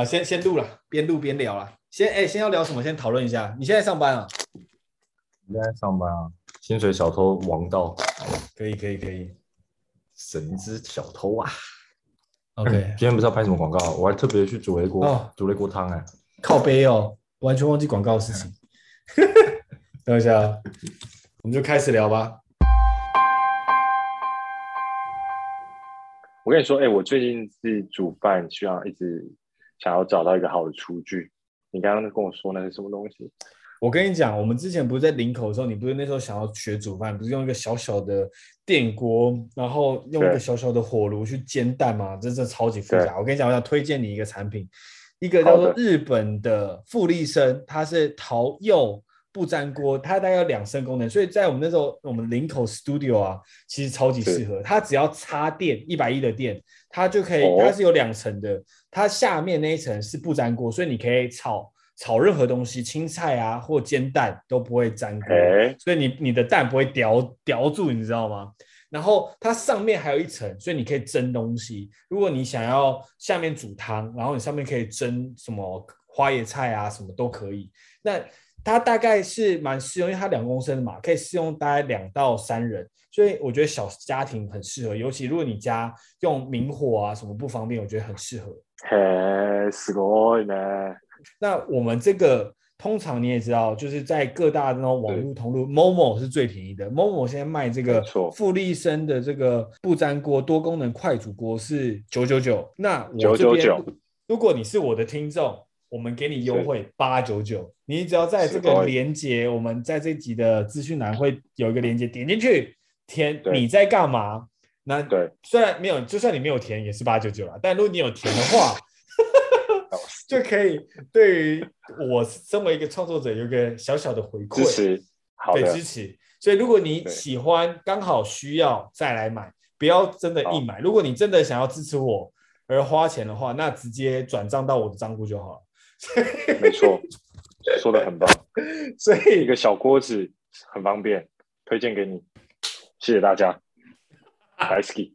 好，先先录了，边录边聊了。先哎、欸，先要聊什么？先讨论一下。你现在上班啊？你现在上班啊？薪水小偷王道，可以可以可以。神之小偷啊！OK，今天不是要拍什么广告？我还特别去煮了一锅、哦、煮了一锅汤哎。靠杯哦，完全忘记广告的事情。等一下，我们就开始聊吧。我跟你说，哎、欸，我最近是煮饭，需要一直。想要找到一个好的厨具，你刚刚跟我说那是什么东西？我跟你讲，我们之前不是在林口的时候，你不是那时候想要学煮饭，不是用一个小小的电锅，然后用一个小小的火炉去煎蛋吗？真是超级复杂。我跟你讲，我想推荐你一个产品，一个叫做日本的富丽生，它是陶釉不粘锅，它大概有两升功能，所以在我们那时候，我们林口 studio 啊，其实超级适合。它只要插电一百一的电，它就可以，它是有两层的。它下面那一层是不粘锅，所以你可以炒炒任何东西，青菜啊或煎蛋都不会粘锅，欸、所以你你的蛋不会叼叼住，你知道吗？然后它上面还有一层，所以你可以蒸东西。如果你想要下面煮汤，然后你上面可以蒸什么花椰菜啊，什么都可以。那它大概是蛮适用，因为它两公升的嘛，可以适用大概两到三人，所以我觉得小家庭很适合。尤其如果你家用明火啊什么不方便，我觉得很适合。嘿，すごい呢。那我们这个通常你也知道，就是在各大那种网络通路，Momo 是最便宜的。Momo 现在卖这个富丽生的这个不粘锅多功能快煮锅是九九九。那我这边，如果你是我的听众， 我们给你优惠八九九。你只要在这个连接，我们在这集的资讯栏会有一个连接，点进去填你在干嘛。那对，虽然没有，就算你没有填也是八九九啦。但如果你有填的话，就可以对于我身为一个创作者有一个小小的回馈，支持，对，支持。所以如果你喜欢，刚好需要再来买，不要真的硬买。如果你真的想要支持我而花钱的话，那直接转账到我的账户就好了。没错，说的很棒。所以一个小锅子很方便，推荐给你，谢谢大家。白 ski，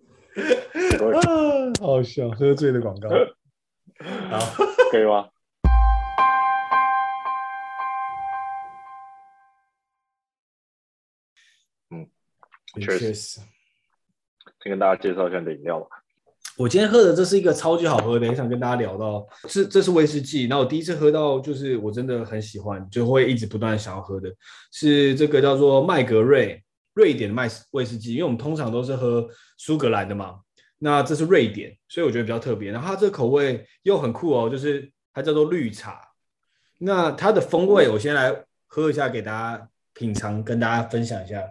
好笑，喝醉的广告，好，可以吗？嗯，确实，先跟大家介绍一下你的饮料吧。我今天喝的这是一个超级好喝的，也想跟大家聊到，是这是威士忌。那我第一次喝到，就是我真的很喜欢，就会一直不断想要喝的，是这个叫做麦格瑞。瑞典的麦威士忌，因为我们通常都是喝苏格兰的嘛，那这是瑞典，所以我觉得比较特别。然后它这个口味又很酷哦，就是它叫做绿茶。那它的风味，我先来喝一下，给大家品尝，跟大家分享一下。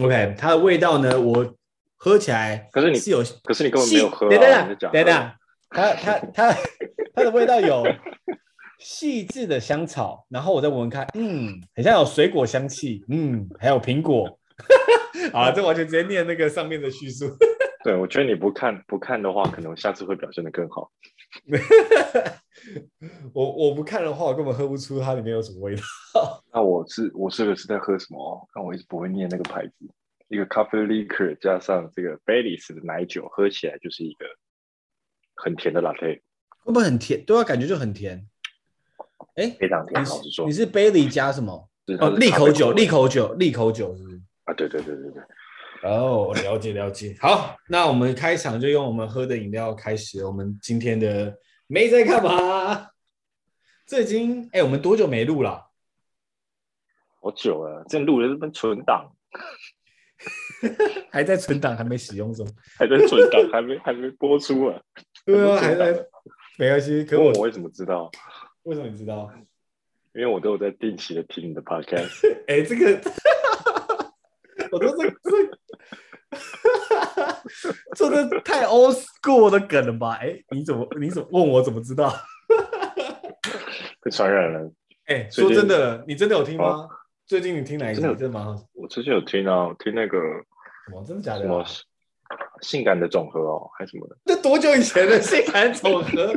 OK，它的味道呢，我喝起来可是你是有，可是你根本没有喝、啊。等等等等，它它它它的味道有。细致的香草，然后我再闻闻看，嗯，很像有水果香气，嗯，还有苹果，啊，这完全直接念那个上面的叙述。对，我觉得你不看不看的话，可能下次会表现得更好。我我不看的话，我根本喝不出它里面有什么味道。那我是我这个是在喝什么？那我一直不会念那个牌子，一个咖啡 liquor 加上这个 Baileys 的奶酒，喝起来就是一个很甜的 latte。会不会很甜？对啊，感觉就很甜。哎，非常甜，老实说，你是 Bailey 加什么？哦，利口酒，利口酒，利口酒是不是？啊，对对对对对。哦，了解了解。好，那我们开场就用我们喝的饮料开始。我们今天的没在干嘛？这已经哎，我们多久没录了？好久了，正录的这份存档，还在存档，还没使用中，还在存档，还没还没播出啊？对啊，还在，没关系。可我我为什么知道？为什么你知道？因为我都有在定期的听你的 podcast。哎，这个，我都是这，做的太 old school 的梗了吧？哎，你怎么你怎么问我怎么知道？被传染了。哎，说真的，你真的有听吗？最近你听哪一集？真的吗？我最近有听啊，听那个什么？真的假的？什么性感的总和哦，还是什么的？那多久以前的性感总和？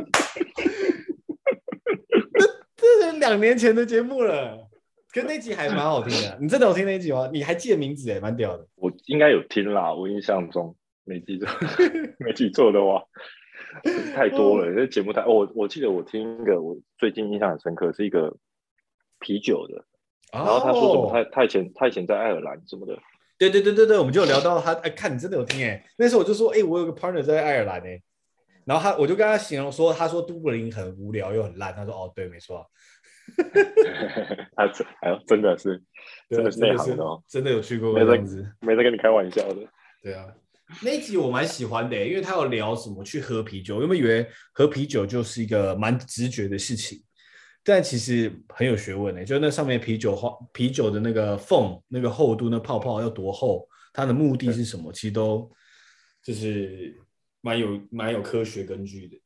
这这是两年前的节目了。可那集还蛮好听的。你真的有听那集吗？你还记得名字？哎，蛮屌的。我应该有听啦，我印象中没记错，没记错的话，太多了。这节目太……我我记得我听一个，我最近印象很深刻，是一个啤酒的。然后他说什么？他他以前他以前在爱尔兰什么的。对对对对对，我们就有聊到他。哎，看你真的有听哎。那时候我就说，哎，我有个 partner 在爱尔兰哎。然后他我就跟他形容说，他说都柏林很无聊又很烂。他说哦，对，没错。他真哎呦，真的是真的是内行的哦，真的有去过。没在没在跟你开玩笑的。对啊，那一集我蛮喜欢的，因为他有聊什么去喝啤酒，因为以为喝啤酒就是一个蛮直觉的事情。但其实很有学问诶，就那上面啤酒花啤酒的那个缝，那个厚度，那泡泡要多厚，它的目的是什么？其实都就是蛮有蛮有科学根据的。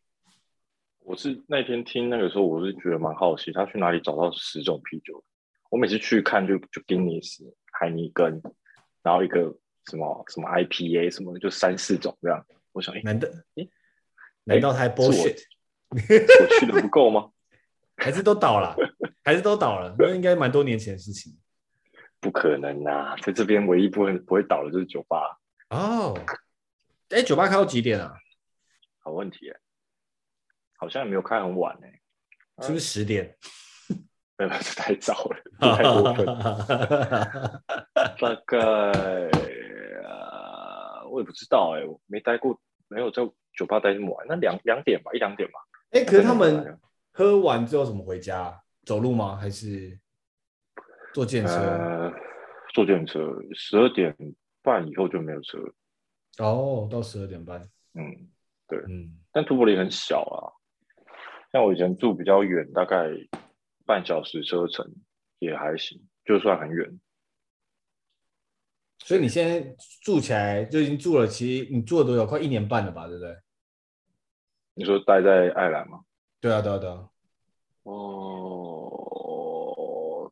我是那天听那个时候，我是觉得蛮好奇，他去哪里找到十种啤酒？我每次去看就就 Guinness、海尼根，然后一个什么什么 IPA 什么的，就三四种这样。我想，难道诶，难道他 bullshit？我，我去的不够吗？还是都倒了，还是都倒了，那应该蛮多年前的事情。不可能啊，在这边唯一不会不会倒的就是酒吧。哦，哎，酒吧开到几点啊？好问题，好像也没有开很晚呢，是不是十点？没有，这太早了，太过分。大概我也不知道哎，我没待过，没有在酒吧待这么晚，那两两点吧，一两点吧。哎，可是他们。喝完之后怎么回家？走路吗？还是坐电车？呃，坐电车。十二点半以后就没有车。哦，到十二点半。嗯，对，嗯。但都柏林很小啊，像我以前住比较远，大概半小时车程也还行，就算很远。所以你现在住起来就已经住了，其实你住了多久？快一年半了吧，对不对？你说待在爱尔兰吗？对啊，对啊，对啊。哦，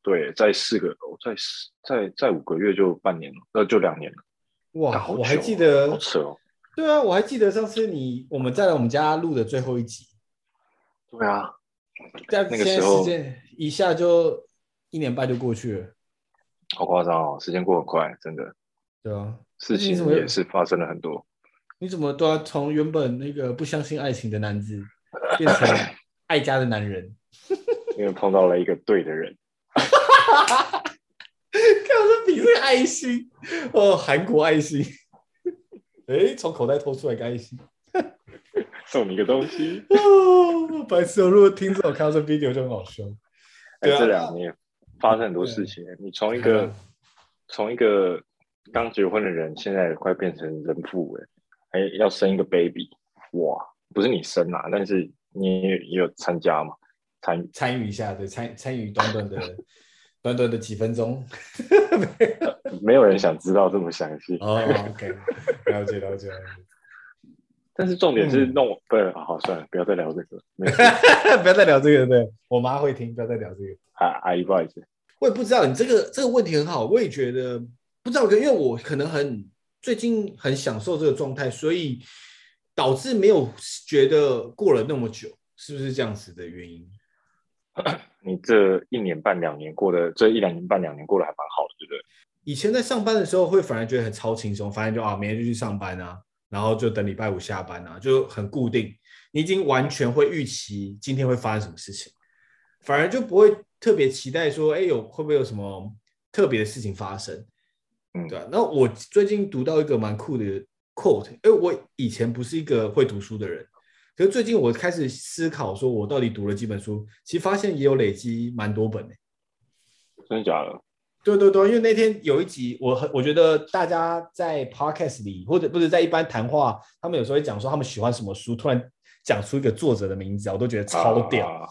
对，在四个，在四，在在五个月就半年了，那，就两年了。哇，我还记得，好扯哦。对啊，我还记得上次你我们在我们家录的最后一集。对啊，在那个时候，一下就一年半就过去了，好夸张哦，时间过很快，真的。对啊，事情也是发生了很多。你怎么都要从原本那个不相信爱情的男子 变成？爱家的男人，因为碰到了一个对的人。看我这比这爱心哦，韩国爱心。哎，从口袋偷出来个爱心，送你一个东西。哦，白痴！如果听众看到这 video 就很好笑。哎，这两年发生很多事情。你从一个从一个刚结婚的人，现在快变成人父哎，还要生一个 baby，哇！不是你生啊，但是。你也有参加嘛？参参与一下，对，参参与短短的 短短的几分钟，没有人想知道这么详细。哦、oh,，OK，了解了解。但是重点是弄，嗯、不好，好算了，不要再聊这个，不要再聊这个，对，我妈会听，不要再聊这个。啊，阿姨不好意思，我也不知道你这个这个问题很好，我也觉得不知道，因为我可能很最近很享受这个状态，所以。导致没有觉得过了那么久，是不是这样子的原因？你这一年半两年过的，这一两年半两年过得还蛮好的，对不对？以前在上班的时候，会反而觉得很超轻松，反正就啊，明天就去上班啊，然后就等礼拜五下班啊，就很固定。你已经完全会预期今天会发生什么事情，反而就不会特别期待说，哎，有会不会有什么特别的事情发生？嗯，对啊。那我最近读到一个蛮酷的。quote，哎，我以前不是一个会读书的人，可是最近我开始思考，说我到底读了几本书，其实发现也有累积蛮多本的。真的假的？对对对，因为那天有一集，我很我觉得大家在 podcast 里，或者不是在一般谈话，他们有时候会讲说他们喜欢什么书，突然讲出一个作者的名字，我都觉得超屌。啊、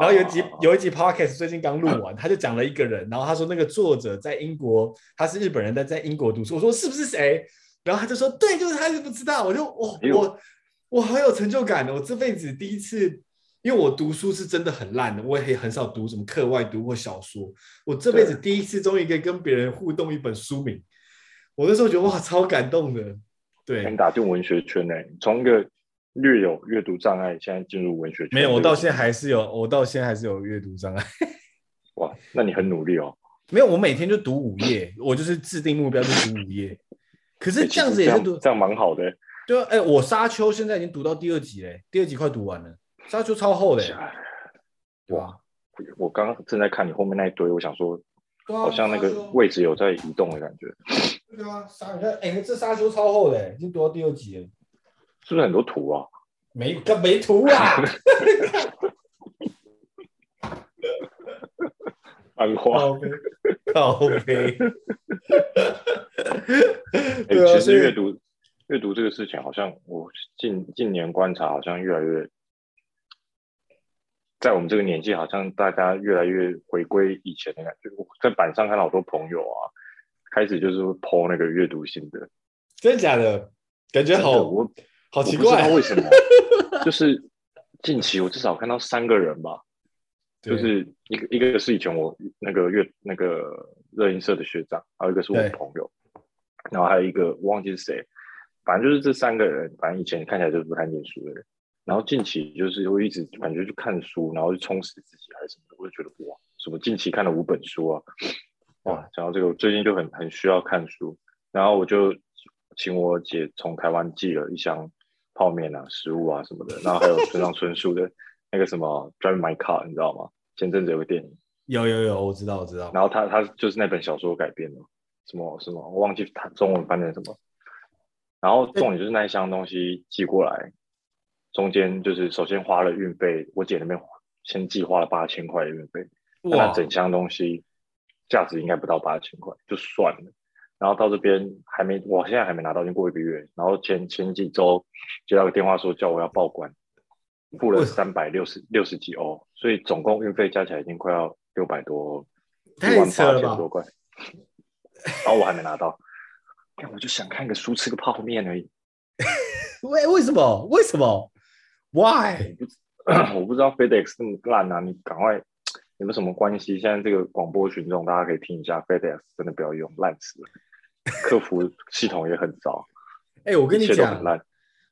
然后有一集有一集 podcast 最近刚录完，他就讲了一个人，然后他说那个作者在英国，他是日本人，但在英国读书。我说是不是谁？然后他就说对，就是他，是不知道。我就我我我好有成就感的，我这辈子第一次，因为我读书是真的很烂的，我也很少读什么课外读或小说。我这辈子第一次终于可以跟别人互动一本书名，我那时候觉得哇，超感动的。对，你打进文学圈呢，从一个。略有阅读障碍，现在进入文学圈。没有，我到现在还是有，我到现在还是有阅读障碍。哇，那你很努力哦。没有，我每天就读五页，我就是制定目标就读五页。可是这样子也是读，欸、这样蛮好的。对啊，哎、欸，我沙丘现在已经读到第二集嘞，第二集快读完了。沙丘超厚的。哇，我刚刚正在看你后面那一堆，我想说，好像那个位置有在移动的感觉。对啊，沙，哎、欸，这沙丘超厚的，已经读到第二集了。是不是很多图啊？没个没图啊！安花靠北，靠北。哎，其实阅读阅读这个事情，好像我近近年观察，好像越来越，在我们这个年纪，好像大家越来越回归以前的感觉。我在板上看到好多朋友啊，开始就是会 po 那个阅读心得，真的假的？感觉好。我好奇怪，不知道为什么？就是近期我至少看到三个人吧，就是一个一个是以前我那个乐那个热音社的学长，还有一个是我的朋友，然后还有一个我忘记是谁，反正就是这三个人，反正以前看起来就是不太念书的人，然后近期就是会一直感觉去看书，然后去充实自己还是什么的，我就觉得哇，什么近期看了五本书啊，哇，讲到这个，我最近就很很需要看书，然后我就请我姐从台湾寄了一箱。泡面啊，食物啊什么的，然后还有村上春树的那个什么《Drive My Car》，你知道吗？前阵子有个电影，有有有，我知道我知道。然后他他就是那本小说改编的，什么什么，我忘记他中文翻成什么。然后重点就是那一箱东西寄过来，中间就是首先花了运费，我姐那边先寄花了八千块的运费，那整箱东西价值应该不到八千块，就算了。然后到这边还没，我现在还没拿到，已经过一个月。然后前前几周接到个电话说叫我要报关，付了三百六十六十几欧，所以总共运费加起来已经快要六百多，一万八千多块。然后我还没拿到，我就想看个书，吃个泡面而已。为为什么？为什么？Why？我不知道 FedEx 那么烂啊！你赶快有没有什么关系？现在这个广播群众大家可以听一下，FedEx 真的不要用，烂死了。客服系统也很糟。哎、欸，我跟你讲，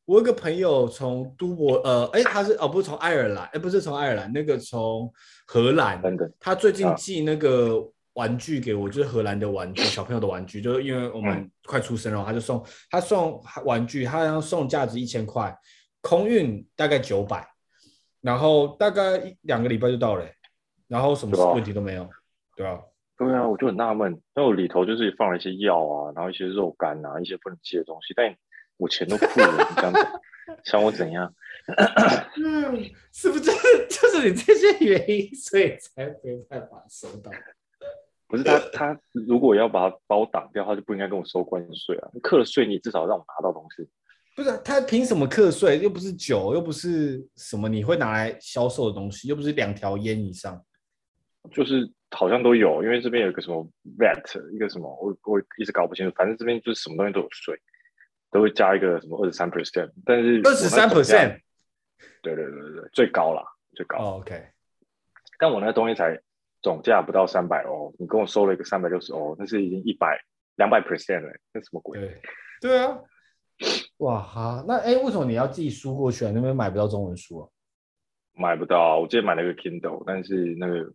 我有个朋友从都柏，呃，哎、欸，他是哦，不是从爱尔兰，哎、欸，不是从爱尔兰，那个从荷兰。他最近寄那个玩具给我，就是荷兰的玩具，小朋友的玩具，就是因为我们快出生了，嗯、他就送他送玩具，他要送价值一千块，空运大概九百，然后大概一两个礼拜就到了，然后什么问题都没有，对啊。对啊，我就很纳闷，因为我里头就是放了一些药啊，然后一些肉干啊，一些不能吃的东西，但我钱都付了，你这样子想我怎样？嗯，是不是就是你这些原因，所以才没办法收到？不是他，他如果要把把我挡掉，他就不应该跟我收关税啊！课了税，你至少让我拿到东西。不是他凭什么课税？又不是酒，又不是什么你会拿来销售的东西，又不是两条烟以上，就是。好像都有，因为这边有个什么 VAT，一个什么，我我一直搞不清楚。反正这边就是什么东西都有税，都会加一个什么二十三 percent，但是二十三 percent，对对对对，最高啦，最高。Oh, OK，但我那个东西才总价不到三百欧，你跟我收了一个三百六十欧，那是已经一百两百 percent 了，那什么鬼？对对啊，哇哈，那哎，为什么你要寄书过去啊？那边买不到中文书啊？买不到，我之前买了一个 Kindle，但是那个。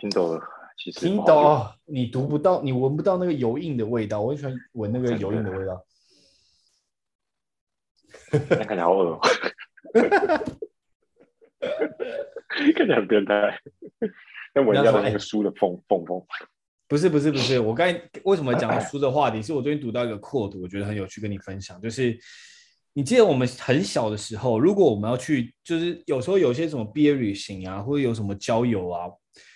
Kindle 其实 Kindle 你读不到，你闻不到那个油印的味道。我很喜欢闻那个油印的味道。看起来好恶，看起来很变态。那闻一下那个书的缝缝缝。不是不是不是，我刚才为什么讲到书的话题？是我最近读到一个 quote，我觉得很有趣，跟你分享。就是你记得我们很小的时候，如果我们要去，就是有时候有些什么毕业旅行啊，或者有什么郊游啊。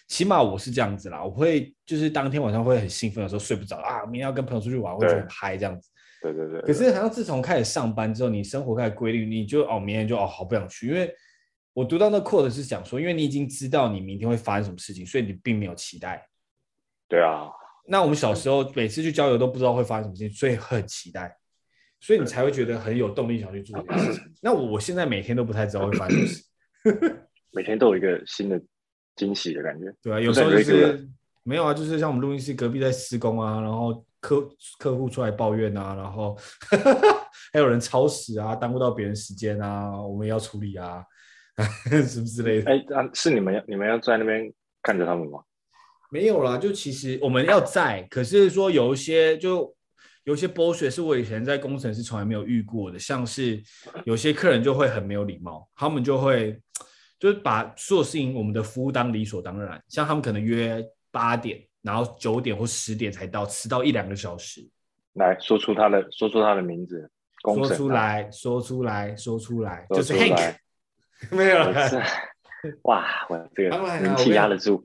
起码我是这样子啦，我会就是当天晚上会很兴奋的时候睡不着啊，明天要跟朋友出去玩，会觉得很嗨这样子。对对对，可是好像自从开始上班之后，你生活开始规律，你就哦，明天就哦好不想去，因为我读到那 quote 是讲说，因为你已经知道你明天会发生什么事情，所以你并没有期待。对啊。那我们小时候每次去郊游都不知道会发生什么事情，所以很期待，所以你才会觉得很有动力想去做这件事情。那我现在每天都不太知道会发生什么事，每天都有一个新的惊喜的感觉。对啊，有时候就是没有啊，就是像我们录音室隔壁在施工啊，然后客客户出来抱怨啊，然后 还有人超时啊，耽误到别人时间啊，我们也要处理啊，什么之类的。哎，啊，是你们要你们要在那边看着他们吗？没有啦，就其实我们要在，可是说有一些就有一些 bullshit 是我以前在工程师从来没有遇过的，像是有些客人就会很没有礼貌，他们就会就是把所有事情我们的服务当理所当然，像他们可能约八点，然后九点或十点才到，迟到一两个小时。来说出他的说出他的名字，说出来说出来说出来，就是 Hank，没有了，哇，我这个人气压得住。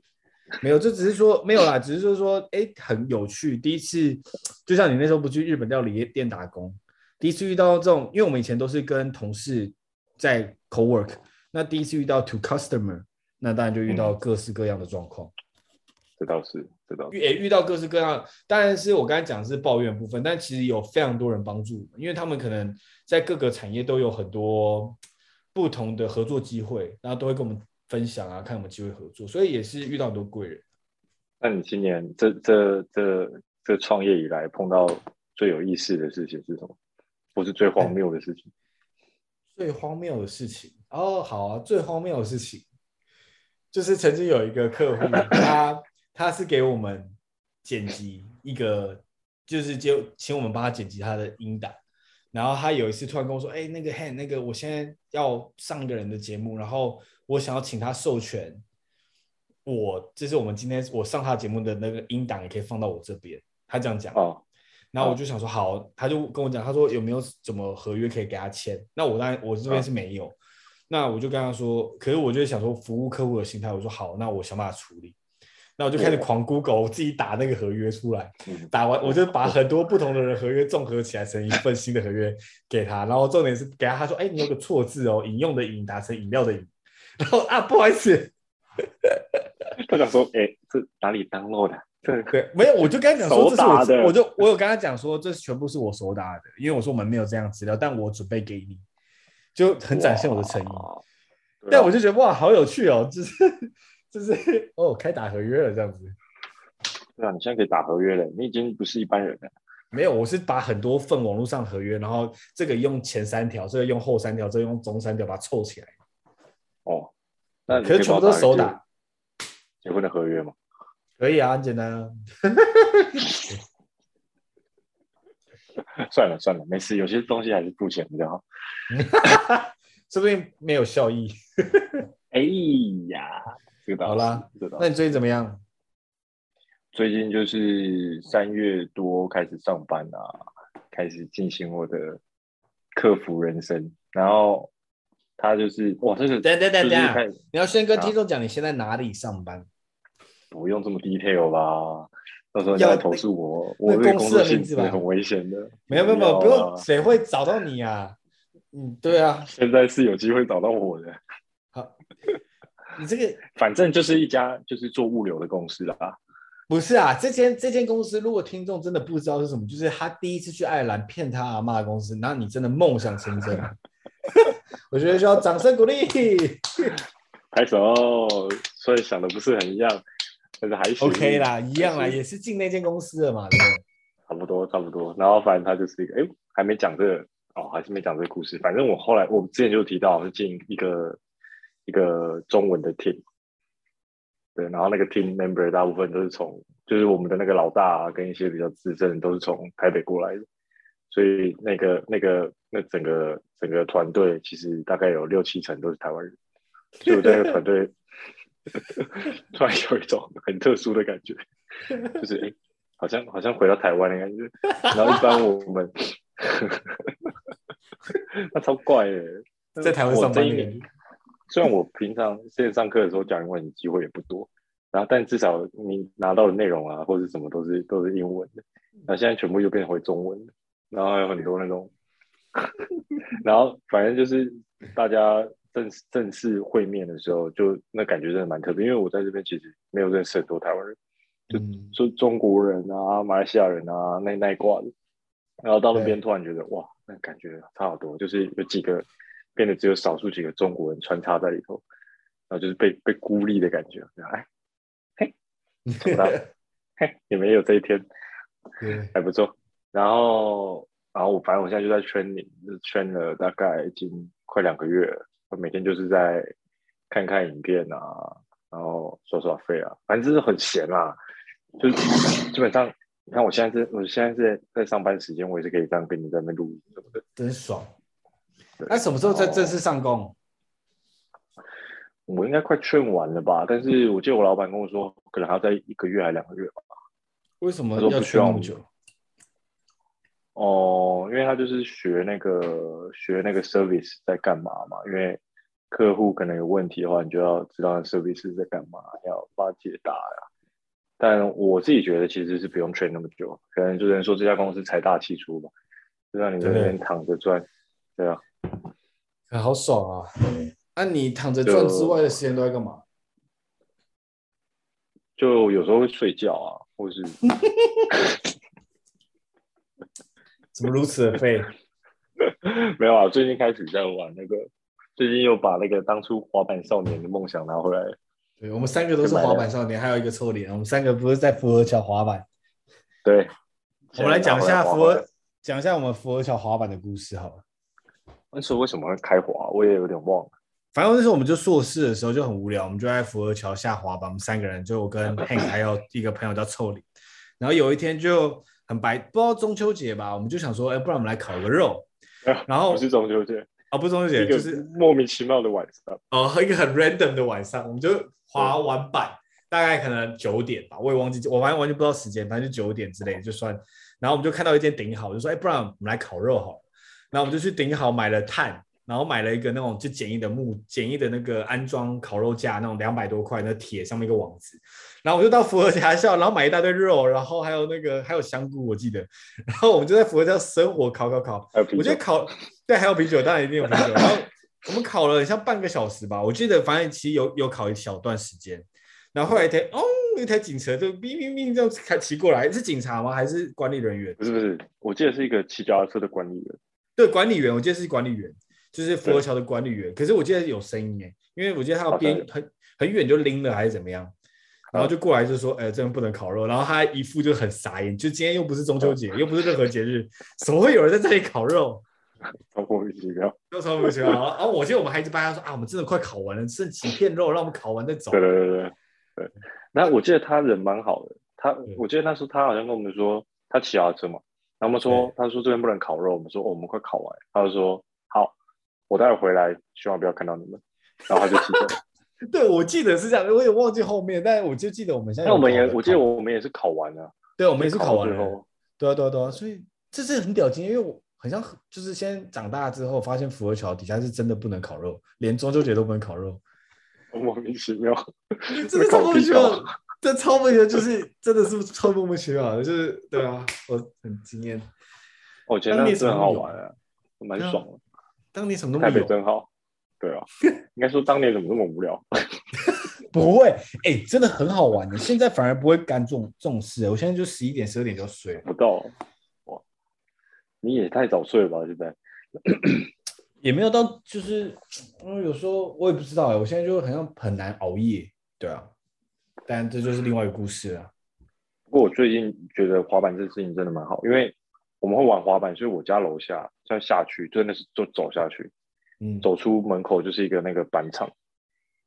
没有，这只是说没有啦，只是说说，哎，很有趣。第一次，就像你那时候不去日本料理店打工，第一次遇到这种，因为我们以前都是跟同事在 co-work，那第一次遇到 to customer，那当然就遇到各式各样的状况。这倒是，这倒是。也遇到各式各样，当然是我刚才讲的是抱怨部分，但其实有非常多人帮助，因为他们可能在各个产业都有很多不同的合作机会，然后都会跟我们。分享啊，看有没有机会合作，所以也是遇到很多贵人。那你今年这这这这创业以来碰到最有意思的事情是什么？不是最荒谬的事情？最荒谬的事情哦，好啊，最荒谬的事情就是曾经有一个客户，他他是给我们剪辑一个，就是就请我们帮他剪辑他的音档。然后他有一次突然跟我说：“哎，那个 Han，那个我现在要上一个人的节目，然后我想要请他授权我，这是我们今天我上他节目的那个音档，也可以放到我这边。”他这样讲。哦。然后我就想说好，他就跟我讲，他说有没有什么合约可以给他签？那我当然我这边是没有。哦。那我就跟他说，可是我就想说服务客户的心态，我说好，那我想办法处理。那我就开始狂 Google，我自己打那个合约出来，打完我就把很多不同的人合约综合起来成一份新的合约给他。然后重点是给他，他说：“哎，你有个错字哦，饮用的饮打成饮料的饮。”然后啊，不好意思，他想说：“哎，这哪里 download 的？”对对，没有，我就跟他讲说：“这是我的。”我就我有跟他讲说：“这全部是我手打的，因为我说我们没有这样资料，但我准备给你，就很展现我的诚意。”但我就觉得哇，好有趣哦，就是。就是 哦，开打合约了这样子。对啊，你现在可以打合约了，你已经不是一般人了。没有，我是把很多份网络上合约，然后这个用前三条，这个用后三条，这个用中三条，把它凑起来。哦，那可是全部都手打。结婚的合约吗？可以啊，很简单啊。算了算了，没事，有些东西还是付钱比较好。说不定没有效益。哎呀。好啦，那你最近怎么样？最近就是三月多开始上班啊，开始进行我的客服人生。然后他就是哇，这个等等等等，你要先跟听众讲你现在哪里上班？不用这么 detail 吧？到时候你要投诉我，我这个公司的性质很危险的。没有没有没有，不用，谁会找到你啊？嗯，对啊，现在是有机会找到我的。好。你这个 反正就是一家就是做物流的公司啦，不是啊？这间这间公司，如果听众真的不知道是什么，就是他第一次去爱尔兰骗他阿妈的公司，然后你真的梦想成真，我觉得需要掌声鼓励，拍手。所以想的不是很一样，但是还是 OK 啦，一样啦，也是进那间公司的嘛，对不对？差不多差不多。然后反正他就是一个，哎，还没讲这个哦，还是没讲这个故事。反正我后来我之前就提到是进一个。一个中文的 team，对，然后那个 team member 大部分都是从，就是我们的那个老大啊，跟一些比较资深都是从台北过来的，所以那个那个那整个整个团队其实大概有六七成都是台湾人，所以我在那个团队 突然有一种很特殊的感觉，就是哎，好像好像回到台湾的感觉，然后一般我们 那超怪的，在台湾上班。虽然我平常线上课的时候讲英文机会也不多，然后但至少你拿到的内容啊或者什么都是都是英文的，那现在全部又变回中文了，然后还有很多那种，然后反正就是大家正正式会面的时候，就那感觉真的蛮特别，因为我在这边其实没有认识很多台湾人，就说中国人啊、马来西亚人啊那那一挂的，然后到那边突然觉得哇，那感觉差好多，就是有几个变得只有少数几个中国人穿插在里头，然后就是被被孤立的感觉，哎，嘿，怎么了？嘿，你们也有这一天，还不错。然后，然后我反正我现在就在圈里，就圈了大概已经快两个月了。我每天就是在看看影片啊，然后刷刷废啊，反正就是很闲啊。就基本上，你看我现在是，我现在是在上班时间，我也是可以这样跟你在那边录音什么的，真爽。那什么时候才正式上工？我应该快劝完了吧，但是我记得我老板跟我说，可能还要再一个月还两个月吧。为什么要劝那么久？哦，因为他就是学那个学那个 service 在干嘛嘛，因为客户可能有问题的话，你就要知道 service 在干嘛，要帮他解答呀。但我自己觉得其实是不用 train 那么久，可能就能说这家公司财大气粗吧，就让你在那边躺着赚，对啊，好爽啊！那、啊、你躺着赚之外的时间都在干嘛？就有时候会睡觉啊，或是 怎么如此的废？没有啊，最近开始在玩那个，最近又把那个当初滑板少年的梦想拿回来。对，我们三个都是滑板少年，还有一个臭脸，我们三个不是在福尔桥滑板。对，我们来讲一下福尔，讲一下我们福尔桥滑板的故事好了。那时候为什么会开滑？我也有点忘了。反正那时候我们就硕士的时候就很无聊，我们就在福和桥下滑板。我们三个人，就我跟 Hank 还有一个朋友叫臭脸。然后有一天就很白，不知道中秋节吧，我们就想说，哎，不然我们来烤个肉。然后不是中秋节，哦，不是中秋节，就是莫名其妙的晚上。哦，一个很 random 的晚上，我们就滑完板，大概可能九点吧，我也忘记，我反正完全不知道时间，反正就九点之类的就算。然后我们就看到一间顶好，就说，哎，不然我们来烤肉好了。然后我们就去顶好买了炭。然后买了一个那种就简易的木简易的那个安装烤肉架，那种两百多块那铁上面一个网子，然后我就到福和桥下，然后买一大堆肉，然后还有那个还有香菇我记得，然后我们就在福和桥生火烤烤烤，我觉得烤对还有啤酒，当然一定有啤酒，然后我们烤了像半个小时吧，我记得反正其实有有烤一小段时间，然后后来一台哦一台警车就哔哔哔这样开骑过来，是警察吗？还是管理人员？不是不是，我记得是一个骑脚踏车的管理员，对管理员，我记得是管理员。就是福和桥的管理员，可是我记得有声音哎，因为我记得他要边很很远就拎了还是怎么样，然后就过来就说，哎、欸，这边不能烤肉，然后他一副就很傻眼，就今天又不是中秋节，又不是任何节日，怎么会有人在这里烤肉？超莫名其妙，又超莫名其妙。然后我记得我们还一直帮他说啊，我们真的快烤完了，剩几片肉，让我们烤完再走。对对对对对。那我记得他人蛮好的，他我记得那时候他好像跟我们说，他骑脚踏车嘛，然后我们说，他说这边不能烤肉，我们说哦，我们快烤完，他就说好。我待会回来，希望不要看到你们。然后他就骑走。对，我记得是这样，我也忘记后面，但是我就记得我们现在。那我们也，我记得我们也是考完了。对，我们也是考完了。对啊，对啊，对啊，所以这是很屌经验，因为我很像就是先长大之后，发现福和桥底下是真的不能烤肉，连中秋节都不能烤肉。莫名其妙，真的超莫名其妙，这超莫名其妙，就是真的是超莫名其妙的，就是对啊，我很惊艳。我觉得很好玩啊，蛮爽的。当年什么都没有，台北真好，对啊，应该说当年怎么那么无聊？不会，哎、欸，真的很好玩的。现在反而不会干这种这种事。我现在就十一点、十二点就睡，不到。哇，你也太早睡了吧？现在也没有到，就是嗯，有时候我也不知道哎。我现在就好像很难熬夜，对啊。但这就是另外一个故事了。不过我最近觉得滑板这事情真的蛮好，因为。我们会玩滑板，所以我家楼下再下去，真的是就走下去，嗯，走出门口就是一个那个板场，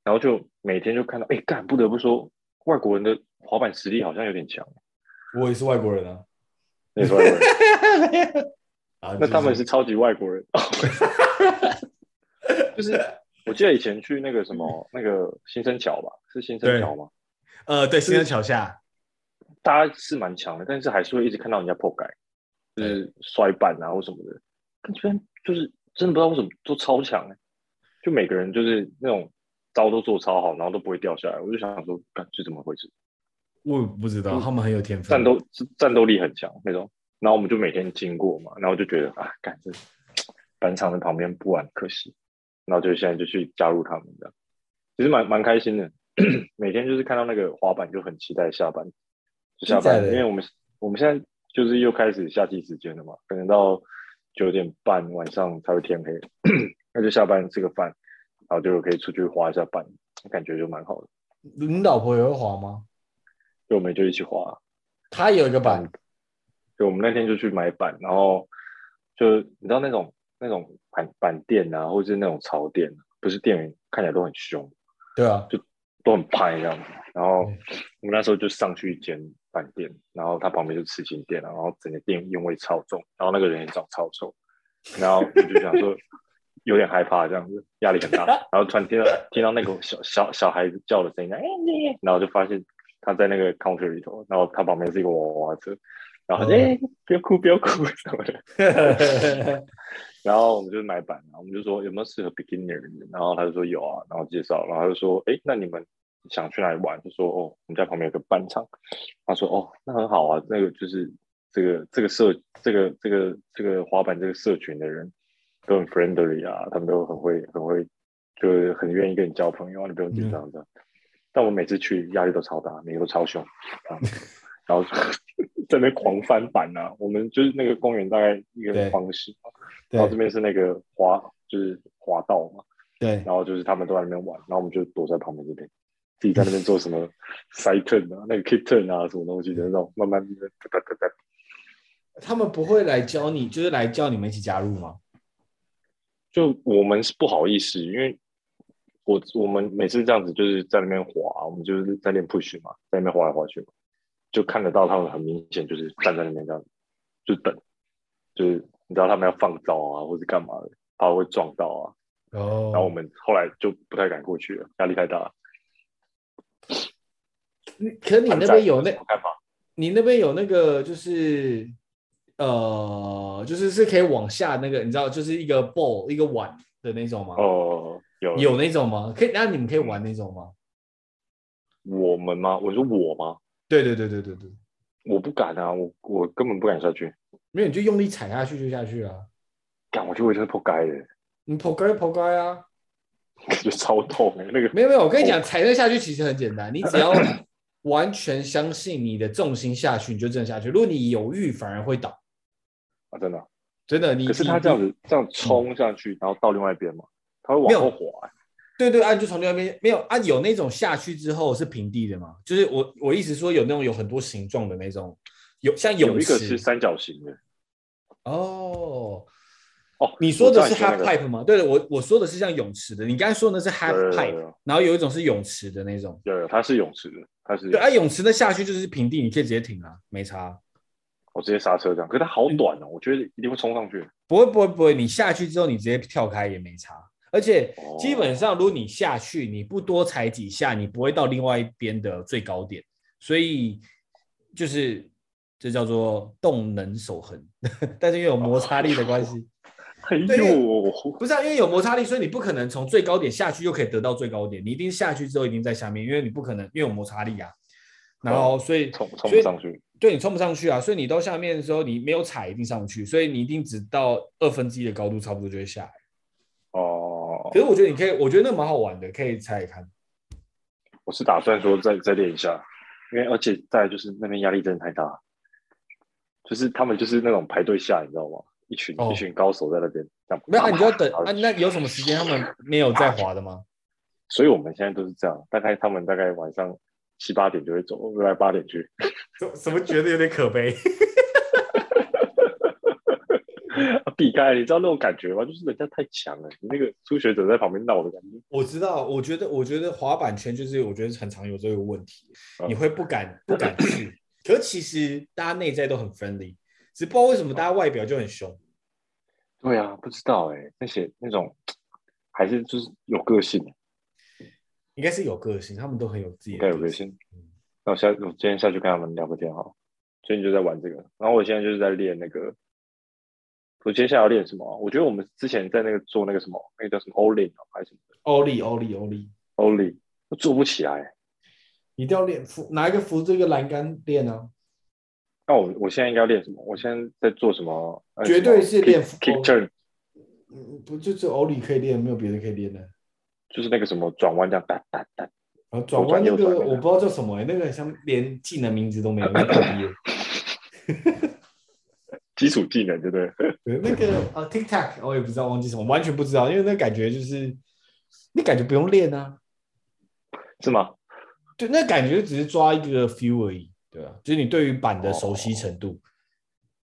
然后就每天就看到，哎，干，不得不说，外国人的滑板实力好像有点强。我也是外国人啊，你也是外国人，那他们是超级外国人，就是我记得以前去那个什么那个新生桥吧，是新生桥吗？呃，对，新生桥下，大家是蛮强的，但是还是会一直看到人家破盖。就是摔板啊或什么的，感觉就是真的不知道为什么都超强哎，就每个人就是那种招都做超好，然后都不会掉下来。我就想想说，干是怎么回事？我不知道，他们很有天分，战斗战斗力很强那种。然后我们就每天经过嘛，然后就觉得啊，干这板场的旁边不玩可惜。然后就现在就去加入他们这样，其实蛮蛮开心的。每天就是看到那个滑板就很期待下班，就下班，因为我们我们现在就是又开始夏季时间了嘛，可能到九点半晚上才会天黑，那就下班吃个饭，然后就可以出去滑一下板，感觉就蛮好的。你老婆也会滑吗？就我们就一起滑，她有一个板，就我们那天就去买板，然后就你知道那种那种板板店啊，或者是那种潮店，不是店员看起来都很凶，对啊，就。都很拍这样子，然后我们那时候就上去一间饭店，然后他旁边就刺青店，然后整个店烟味超重，然后那个人也长超丑，然后我就想说有点害怕这样子，压力很大，然后突然听到听到那个小小小孩子叫的声音，哎，然后就发现他在那个 counter 里头，然后他旁边是一个娃娃车，然后哎，不要哭不要哭 什么的。然后我们就买板，然后我们就说有没有适合 beginner 的，然后他就说有啊，然后介绍，然后他就说，哎，那你们想去哪里玩？就说哦，我们家旁边有个板场。他说哦，那很好啊，那个就是这个这个社这个这个这个滑板这个社群的人都很 friendly 啊，他们都很会很会，就是很愿意跟你交朋友，你不用紧张的。嗯、但我每次去压力都超大，每个都超凶，然后 在那边狂翻板啊，我们就是那个公园大概一个方式。然后这边是那个滑，就是滑道嘛。对。然后就是他们都在那边玩，然后我们就躲在旁边这边，自己在那边做什么 side turn 啊，那个 kick turn 啊，什么东西的那种，慢慢的。他们不会来教你，就是来叫你们一起加入吗？就我们是不好意思，因为我我们每次这样子就是在那边滑，我们就是在练 push 嘛，在那边滑来滑去嘛，就看得到他们很明显就是站在那边这样，就等，就是。你知道他们要放招啊，或是干嘛的，怕会撞到啊。哦。Oh. 然后我们后来就不太敢过去了，压力太大了。可你那边有那干嘛？你那边有那个就是呃，就是是可以往下那个，你知道，就是一个 ball 一个碗的那种吗？哦，oh, 有有那种吗？可以，那你们可以玩那种吗？我们吗？我说我吗？对对对对对对。我不敢啊，我我根本不敢下去。没有，你就用力踩下去就下去啊！干，我就会觉得扑街的。你扑街扑街啊！感觉超痛哎，那个没有没有，我跟你讲，踩得下去其实很简单，你只要完全相信你的重心下去，你就真的下去。如果你犹豫，反而会倒啊！真的真的，你可是他这样子这样冲下去，然后到另外一边嘛，他会往后滑。对对，啊，就从另外一边没有啊？有那种下去之后是平地的吗？就是我我意思说有那种有很多形状的那种。有像泳池，有一个是三角形的。哦哦，你说的是 half pipe 吗？对的，我我说的是像泳池的。你刚才说的是 half pipe，然后有一种是泳池的那种。有有，它是泳池的，它是。对啊，泳池的下去就是平地，你可以直接停啊，没差。我直接刹车这样，可是它好短哦，我觉得一定会冲上去。不会不会不会，你下去之后你直接跳开也没差，而且基本上如果你下去，你不多踩几下，你不会到另外一边的最高点，所以就是。这叫做动能守恒，但是因为有摩擦力的关系，哎呦，不是啊，因为有摩擦力，所以你不可能从最高点下去又可以得到最高点，你一定下去之后一定在下面，因为你不可能，因为有摩擦力啊。然后所以冲冲不上去，对，你冲不上去啊，所以你到下面的时候，你没有踩一定上不去，所以你一定只到二分之一的高度，差不多就会下来。哦，可是我觉得你可以，我觉得那蛮好玩的，可以猜一看。我是打算说再再练一下，因为而且再就是那边压力真的太大。就是他们就是那种排队下，你知道吗？一群、哦、一群高手在那边，这样。没有啊，你就要等啊。那有什么时间他们没有在滑的吗？所以我们现在都是这样，大概他们大概晚上七八点就会走，我们来八点去。怎怎么觉得有点可悲？避开，你知道那种感觉吗？就是人家太强了，你那个初学者在旁边闹的感觉。我知道，我觉得，我觉得滑板圈就是，我觉得很常有这个问题，嗯、你会不敢不敢去。可其实大家内在都很 friendly，只不知道为什么大家外表就很凶。对啊，不知道哎、欸，那些那种 还是就是有个性，应该是有个性，他们都很有自己有个性。那我下我今天下去跟他们聊个天哈，最近就在玩这个，然后我现在就是在练那个，我接下来要练什么？我觉得我们之前在那个做那个什么，那个叫什么 Ollie 还是什么？Ollie Ollie Ollie Ollie，我做不起来。一定要练扶拿一个扶这个栏杆练啊？那我我现在应该要练什么？我现在在做什么？绝对是练 kick turn。嗯，不就只有欧里可以练，没有别的可以练的。就是那个什么转弯这样哒哒哒，然后转弯那个我不知道叫什么、欸，那个像连技能名字都没有，那个 基础技能对不对？对，那个啊 TikTok 我也不知道忘记什么，完全不知道，因为那感觉就是那感觉不用练啊，是吗？对，那感觉只是抓一个 feel 而已，对啊，就是你对于板的熟悉程度。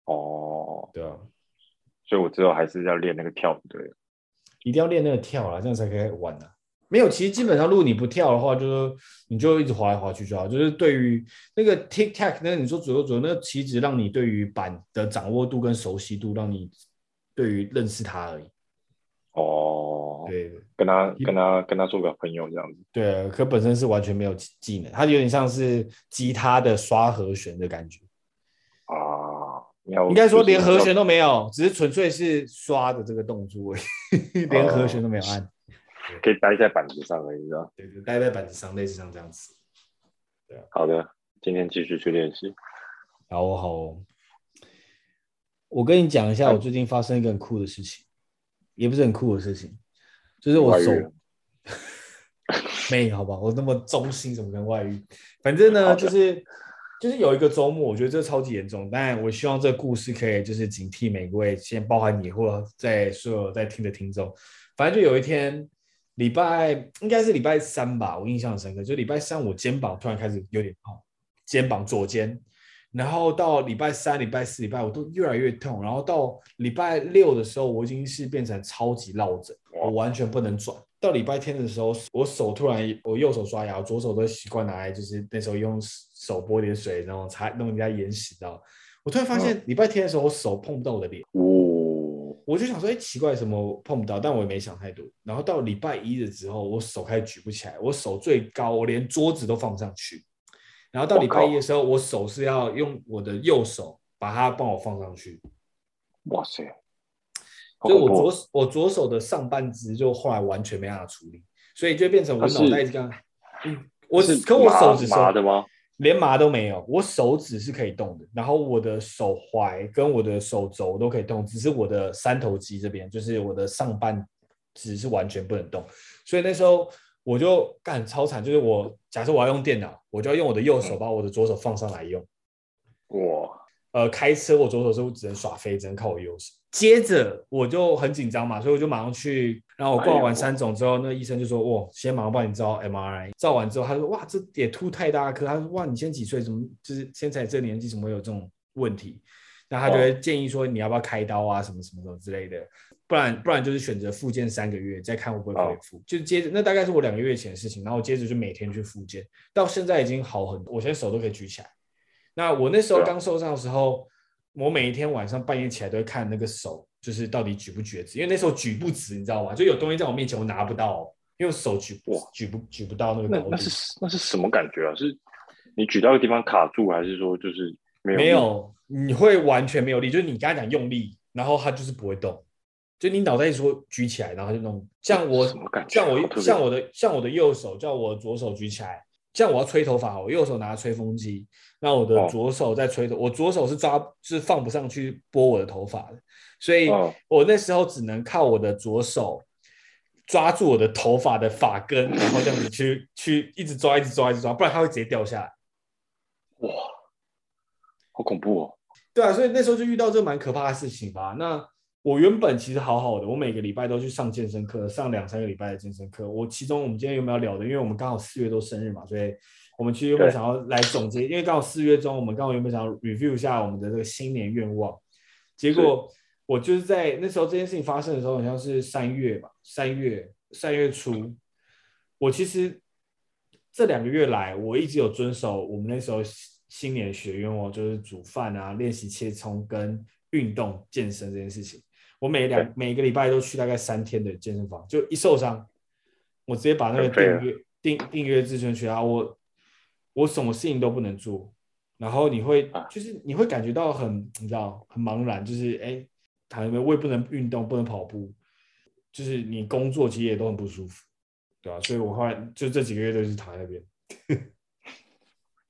哦，对啊，所以我之后还是要练那个跳，对，一定要练那个跳啊，这样才可以玩啊。没有，其实基本上如果你不跳的话，就是你就一直滑来滑去就好。就是对于那个 tic tac，那你说左右左右，那其实让你对于板的掌握度跟熟悉度，让你对于认识它而已。哦，对，跟他跟他跟他做个朋友这样子。对，可本身是完全没有技能，它有点像是吉他的刷和弦的感觉。啊，应该说连和弦都没有，只是纯粹是刷的这个动作而已，连和弦都没有按。可以待在板子上而已，是吧？对对，待在板子上，类似像这样子。对啊。好的，今天继续去练习。好好。我跟你讲一下，我最近发生一个很酷的事情，也不是很酷的事情，就是我手 没有，好吧？我那么忠心，怎么跟外遇？反正呢，就是就是有一个周末，我觉得这超级严重，但我希望这个故事可以就是警惕每一位，先包含你或在所有在听的听众。反正就有一天。礼拜应该是礼拜三吧，我印象很深刻。就礼拜三，我肩膀突然开始有点痛，肩膀左肩。然后到礼拜三、礼拜四、礼拜五都越来越痛。然后到礼拜六的时候，我已经是变成超级落枕，我完全不能转。到礼拜天的时候，我手突然，我右手刷牙，左手都习惯拿来，就是那时候用手拨点水，然后擦弄人家眼屎，知道？我突然发现礼拜天的时候，我手碰不到我的脸。我就想说，哎，奇怪，什么碰不到？但我也没想太多。然后到礼拜一的时候，我手开始举不起来，我手最高，我连桌子都放不上去。然后到礼拜一的时候，我手是要用我的右手把它帮我放上去。哇塞！所以我左我左手的上半肢，就后来完全没办法处理，所以就变成我脑袋这样。嗯，我只可我手指麻的吗？连麻都没有，我手指是可以动的，然后我的手踝跟我的手肘都可以动，只是我的三头肌这边，就是我的上半只是完全不能动。所以那时候我就干超惨，就是我假设我要用电脑，我就要用我的右手把我的左手放上来用。哇！呃，开车我左手是只能耍飞，只能靠我右手。接着我就很紧张嘛，所以我就马上去，然后我挂完三种之后，那个医生就说：“哇，先马上帮你照 MRI。”照完之后，他说：“哇，这也凸太大颗。”他说：“哇，你现在几岁？怎么就是现在这个年纪怎么会有这种问题？”那他就会建议说：“你要不要开刀啊？什么什么什么之类的，不然不然就是选择复健三个月，再看会不会恢复。”就接着那大概是我两个月前的事情，然后接着就每天去复健，到现在已经好很多，我现在手都可以举起来。那我那时候刚受伤的时候。我每一天晚上半夜起来都会看那个手，就是到底举不举直，因为那时候举不直，你知道吗？就有东西在我面前，我拿不到，因为手举不举不举不到那个高度。那，那是那是什么感觉啊？是你举到一个地方卡住，还是说就是没有？没有，你会完全没有力，就是你刚才讲用力，然后它就是不会动。就你脑袋一说举起来，然后就弄。像我，像我，像我的，像我的右手，叫我左手举起来。像我要吹头发，我右手拿吹风机，那我的左手在吹头，我左手是抓，是放不上去拨我的头发的，所以我那时候只能靠我的左手抓住我的头发的发根，然后这样子去去一直抓，一直抓，一直抓，不然它会直接掉下来。哇，好恐怖哦！对啊，所以那时候就遇到这蛮可怕的事情吧。那我原本其实好好的，我每个礼拜都去上健身课，上两三个礼拜的健身课。我其中我们今天有没有聊的？因为我们刚好四月都生日嘛，所以我们其实有没有想要来总结？因为刚好四月中，我们刚好有没有想要 review 一下我们的这个新年愿望？结果我就是在那时候这件事情发生的时候，好像是三月吧，三月三月初。我其实这两个月来，我一直有遵守我们那时候新年学愿望，就是煮饭啊、练习切葱跟运动健身这件事情。我每两每个礼拜都去大概三天的健身房，就一受伤，我直接把那个订阅订订阅自尊去啊，我我什么事情都不能做，然后你会就是你会感觉到很你知道很茫然，就是哎，躺那边我也不能运动，不能跑步，就是你工作其实也都很不舒服，对吧、啊？所以我后来就这几个月都是躺在那边。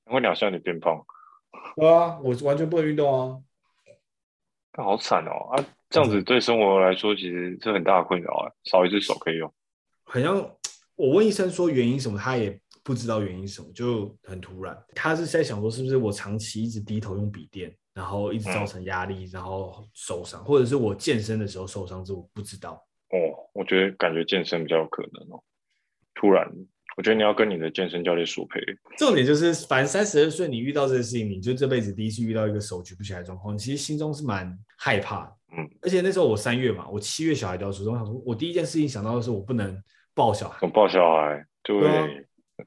我鸟笑你变胖，对啊，我完全不能运动啊。但好惨哦啊！这样子对生活来说，其实是很大的困扰啊。少一只手可以用，好像我问医生说原因什么，他也不知道原因什么，就很突然。他是在想说，是不是我长期一直低头用笔电，然后一直造成压力，嗯、然后受伤，或者是我健身的时候受伤，这我不知道。哦，我觉得感觉健身比较有可能哦。突然。我觉得你要跟你的健身教练索赔。重点就是，反正三十二岁你遇到这个事情，你就这辈子第一次遇到一个手举不起来的状况，其实心中是蛮害怕的。嗯，而且那时候我三月嘛，我七月小孩就要出生，我想说，我第一件事情想到的是，我不能抱小孩。我抱小孩，对，对啊、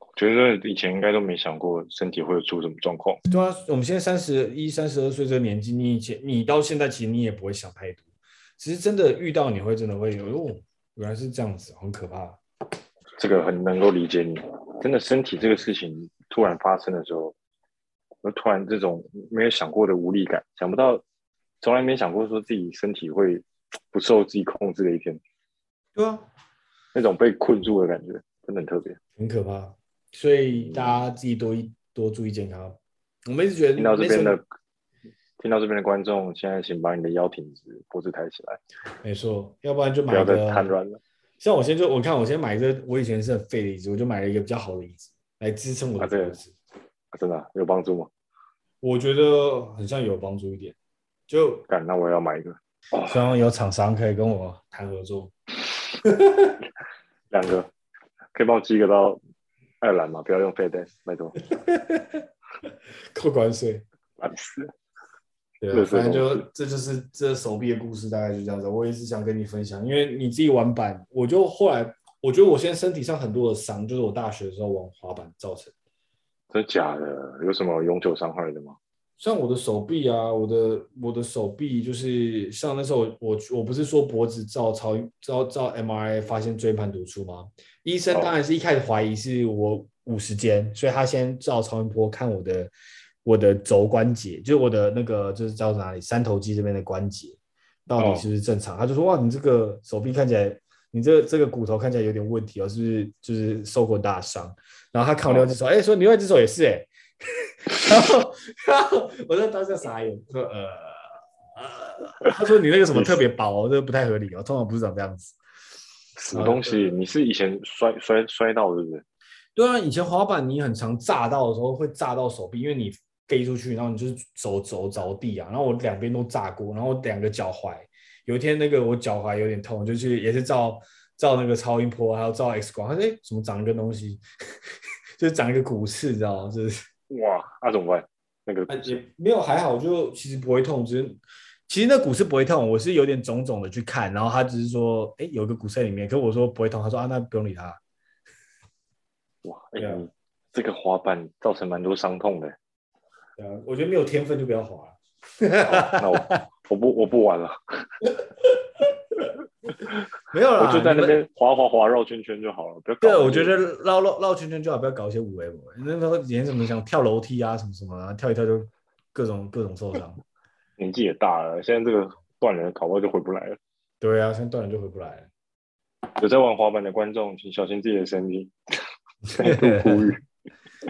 我觉得以前应该都没想过身体会有出什么状况。对啊，我们现在三十一、三十二岁这个年纪，你以前你到现在其实你也不会想太多，其实真的遇到你会真的会有，哦，原来是这样子，很可怕。这个很能够理解你，真的身体这个事情突然发生的时候，我突然这种没有想过的无力感，想不到，从来没想过说自己身体会不受自己控制的一天。对啊，那种被困住的感觉真的很特别，很可怕。所以大家自己多一多注意健康。我们一直觉得听到这边的，听到这边的观众，现在请把你的腰挺直，脖子抬起来。没错，要不然就买个不要再瘫软了。像我现在就我看我先买一个，我以前是很废的椅子，我就买了一个比较好的椅子来支撑我的脖子。啊，真的、啊、有帮助吗？我觉得很像有帮助一点。就，干，那我要买一个。希望有厂商可以跟我谈合作。两个，可以帮我寄一个到爱尔兰吗？不要用 FedEx，拜托。扣关税。烦死。对，反正就这就是这手臂的故事，大概就这样子。我也是想跟你分享，因为你自己玩板，我就后来我觉得我现在身体上很多的伤，就是我大学的时候玩滑板造成。真的假的？有什么永久伤害的吗？像我的手臂啊，我的我的手臂就是像那时候我我不是说脖子照超照照 MRI 发现椎盘突出吗？医生当然是一开始怀疑是我五十肩，所以他先照超音波看我的。我的肘关节，就是我的那个，就是叫哪里，三头肌这边的关节，到底是不是正常？Oh. 他就说，哇，你这个手臂看起来，你这个这个骨头看起来有点问题哦，是不是就是受过大伤？然后他看我另外一只手，哎、oh. 欸，说你另外一只手也是哎、欸，然后然后我在当下傻眼，说呃呃，他说你那个什么特别薄，这个不太合理哦，通常不是长这样子。什么东西？你是以前摔摔摔到是不是？对啊，以前滑板你很常炸到的时候会炸到手臂，因为你。飞出去，然后你就是走走着地啊，然后我两边都炸过，然后两个脚踝，有一天那个我脚踝有点痛，就去也是照照那个超音波，还有照 X 光，他说哎，怎么长一个东西，就长一个骨刺，你知道吗？就是 哇，那怎么办？那个也没有还好，就其实不会痛，只是其实那骨刺不会痛，我是有点肿肿的去看，然后他只是说哎，有个骨刺在里面，可是我说不会痛，他说啊，那不用理他。哇，哎呀，这个滑板造成蛮多伤痛的。对啊，我觉得没有天分就不要滑。那我我不我不玩了。没有啦，我就在那边滑滑滑绕圈圈就好了，不要搞。对，我觉得绕绕绕圈圈就好，不要搞一些五 A。那时候以前什么想跳楼梯啊，什么什么啊，跳一跳就各种各种受伤。年纪也大了，现在这个断了，搞不好就回不来了。对啊，现在断了就回不来了。有在玩滑板的观众，请小心自己的身体。再度呼吁。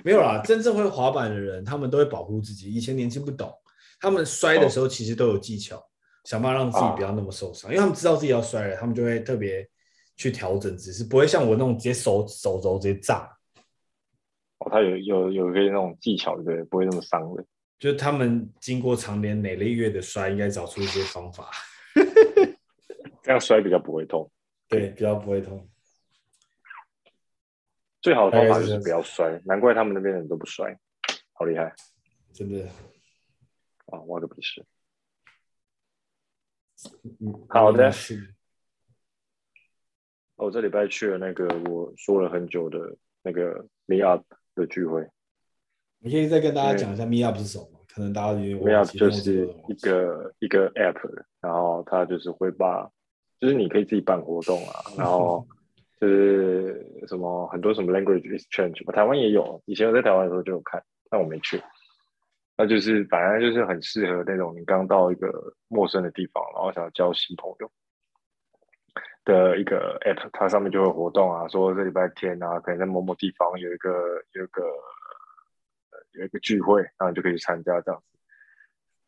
没有啦，真正会滑板的人，他们都会保护自己。以前年轻不懂，他们摔的时候其实都有技巧，哦、想办法让自己不要那么受伤，啊、因为他们知道自己要摔了，他们就会特别去调整姿势，不会像我那种直接手手肘直接炸。哦，他有有有一个那种技巧，对，不会那么伤的。就是他们经过长年累月的摔，应该找出一些方法，这样摔比较不会痛。对，比较不会痛。最好的方法就是不要摔，难怪他们那边的人都不摔，好厉害，真的。啊，挖个鼻屎。好的。我这礼拜去了那个我说了很久的那个 Meetup 的聚会。你可以再跟大家讲一下 Meetup 是什么？可能大家有点 Meetup 就是一个一个 App，然后它就是会把，就是你可以自己办活动啊，然后。就是什么很多什么 language exchange，台湾也有。以前我在台湾的时候就有看，但我没去。那就是反正就是很适合那种你刚到一个陌生的地方，然后想要交新朋友的一个 app。它上面就会活动啊，说这礼拜天啊，可能在某某地方有一个有一个有一个聚会，然后你就可以去参加这样子。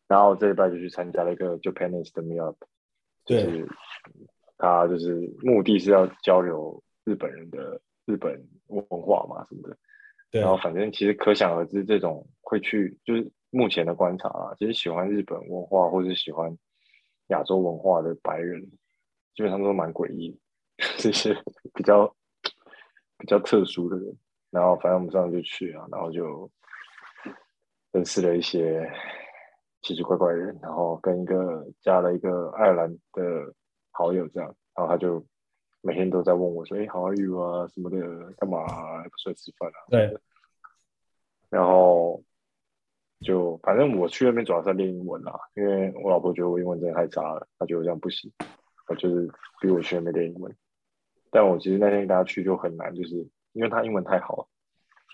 然后这礼拜就去参加了一个 Japanese 的 Meetup，就是他就是目的是要交流日本人的日本文化嘛什么的。对。然后反正其实可想而知，这种会去就是目前的观察啊，其实喜欢日本文化或者喜欢亚洲文化的白人，基本上都蛮诡异的，这些比较比较特殊的人。然后反正我们上次就去啊，然后就认识了一些奇奇怪怪的人，然后跟一个加了一个爱尔兰的好友这样，然后他就每天都在问我说：“哎，How are you 啊？什么的，干嘛出来吃饭啊？”对。然后就反正我去那边主要是练英文啦，因为我老婆觉得我英文真的太差了，她觉得我这样不行，她就是逼我去那边练英文。但我其实那天跟她去就很难，就是。因为她英文太好了，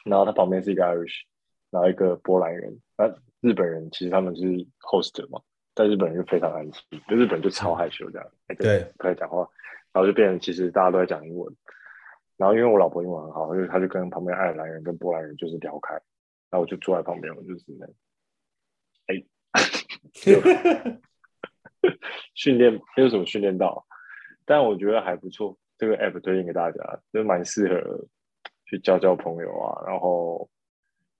然后她旁边是一个 Irish，然后一个波兰人，那日本人其实他们是 host 嘛，但日本人就非常安静，就日本就超害羞这样，对，不太讲话，然后就变成其实大家都在讲英文，然后因为我老婆英文很好，就她就跟旁边爱尔兰人跟波兰人就是聊开，然后我就坐在旁边，我就是那，哎，训练没有什么训练到，但我觉得还不错，这个 app 推荐给大家，就蛮适合。去交交朋友啊，然后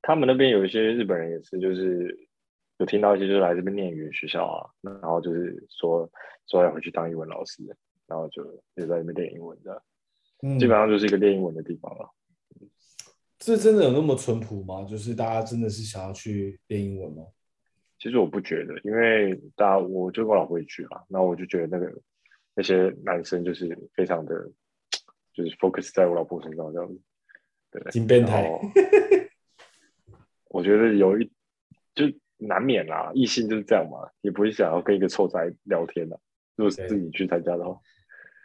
他们那边有一些日本人也是，就是有听到一些就是来这边念语言学校啊，然后就是说说要回去当英文老师，然后就就在那边练英文的，嗯，基本上就是一个练英文的地方了。这真的有那么淳朴吗？就是大家真的是想要去练英文吗？其实我不觉得，因为大家我就跟我老婆一去啊，然后我就觉得那个那些男生就是非常的，就是 focus 在我老婆身上这样子。金变态，我觉得有一就难免啦，异性就是这样嘛，也不会想要跟一个臭仔聊天的。如果是自己去参加的话，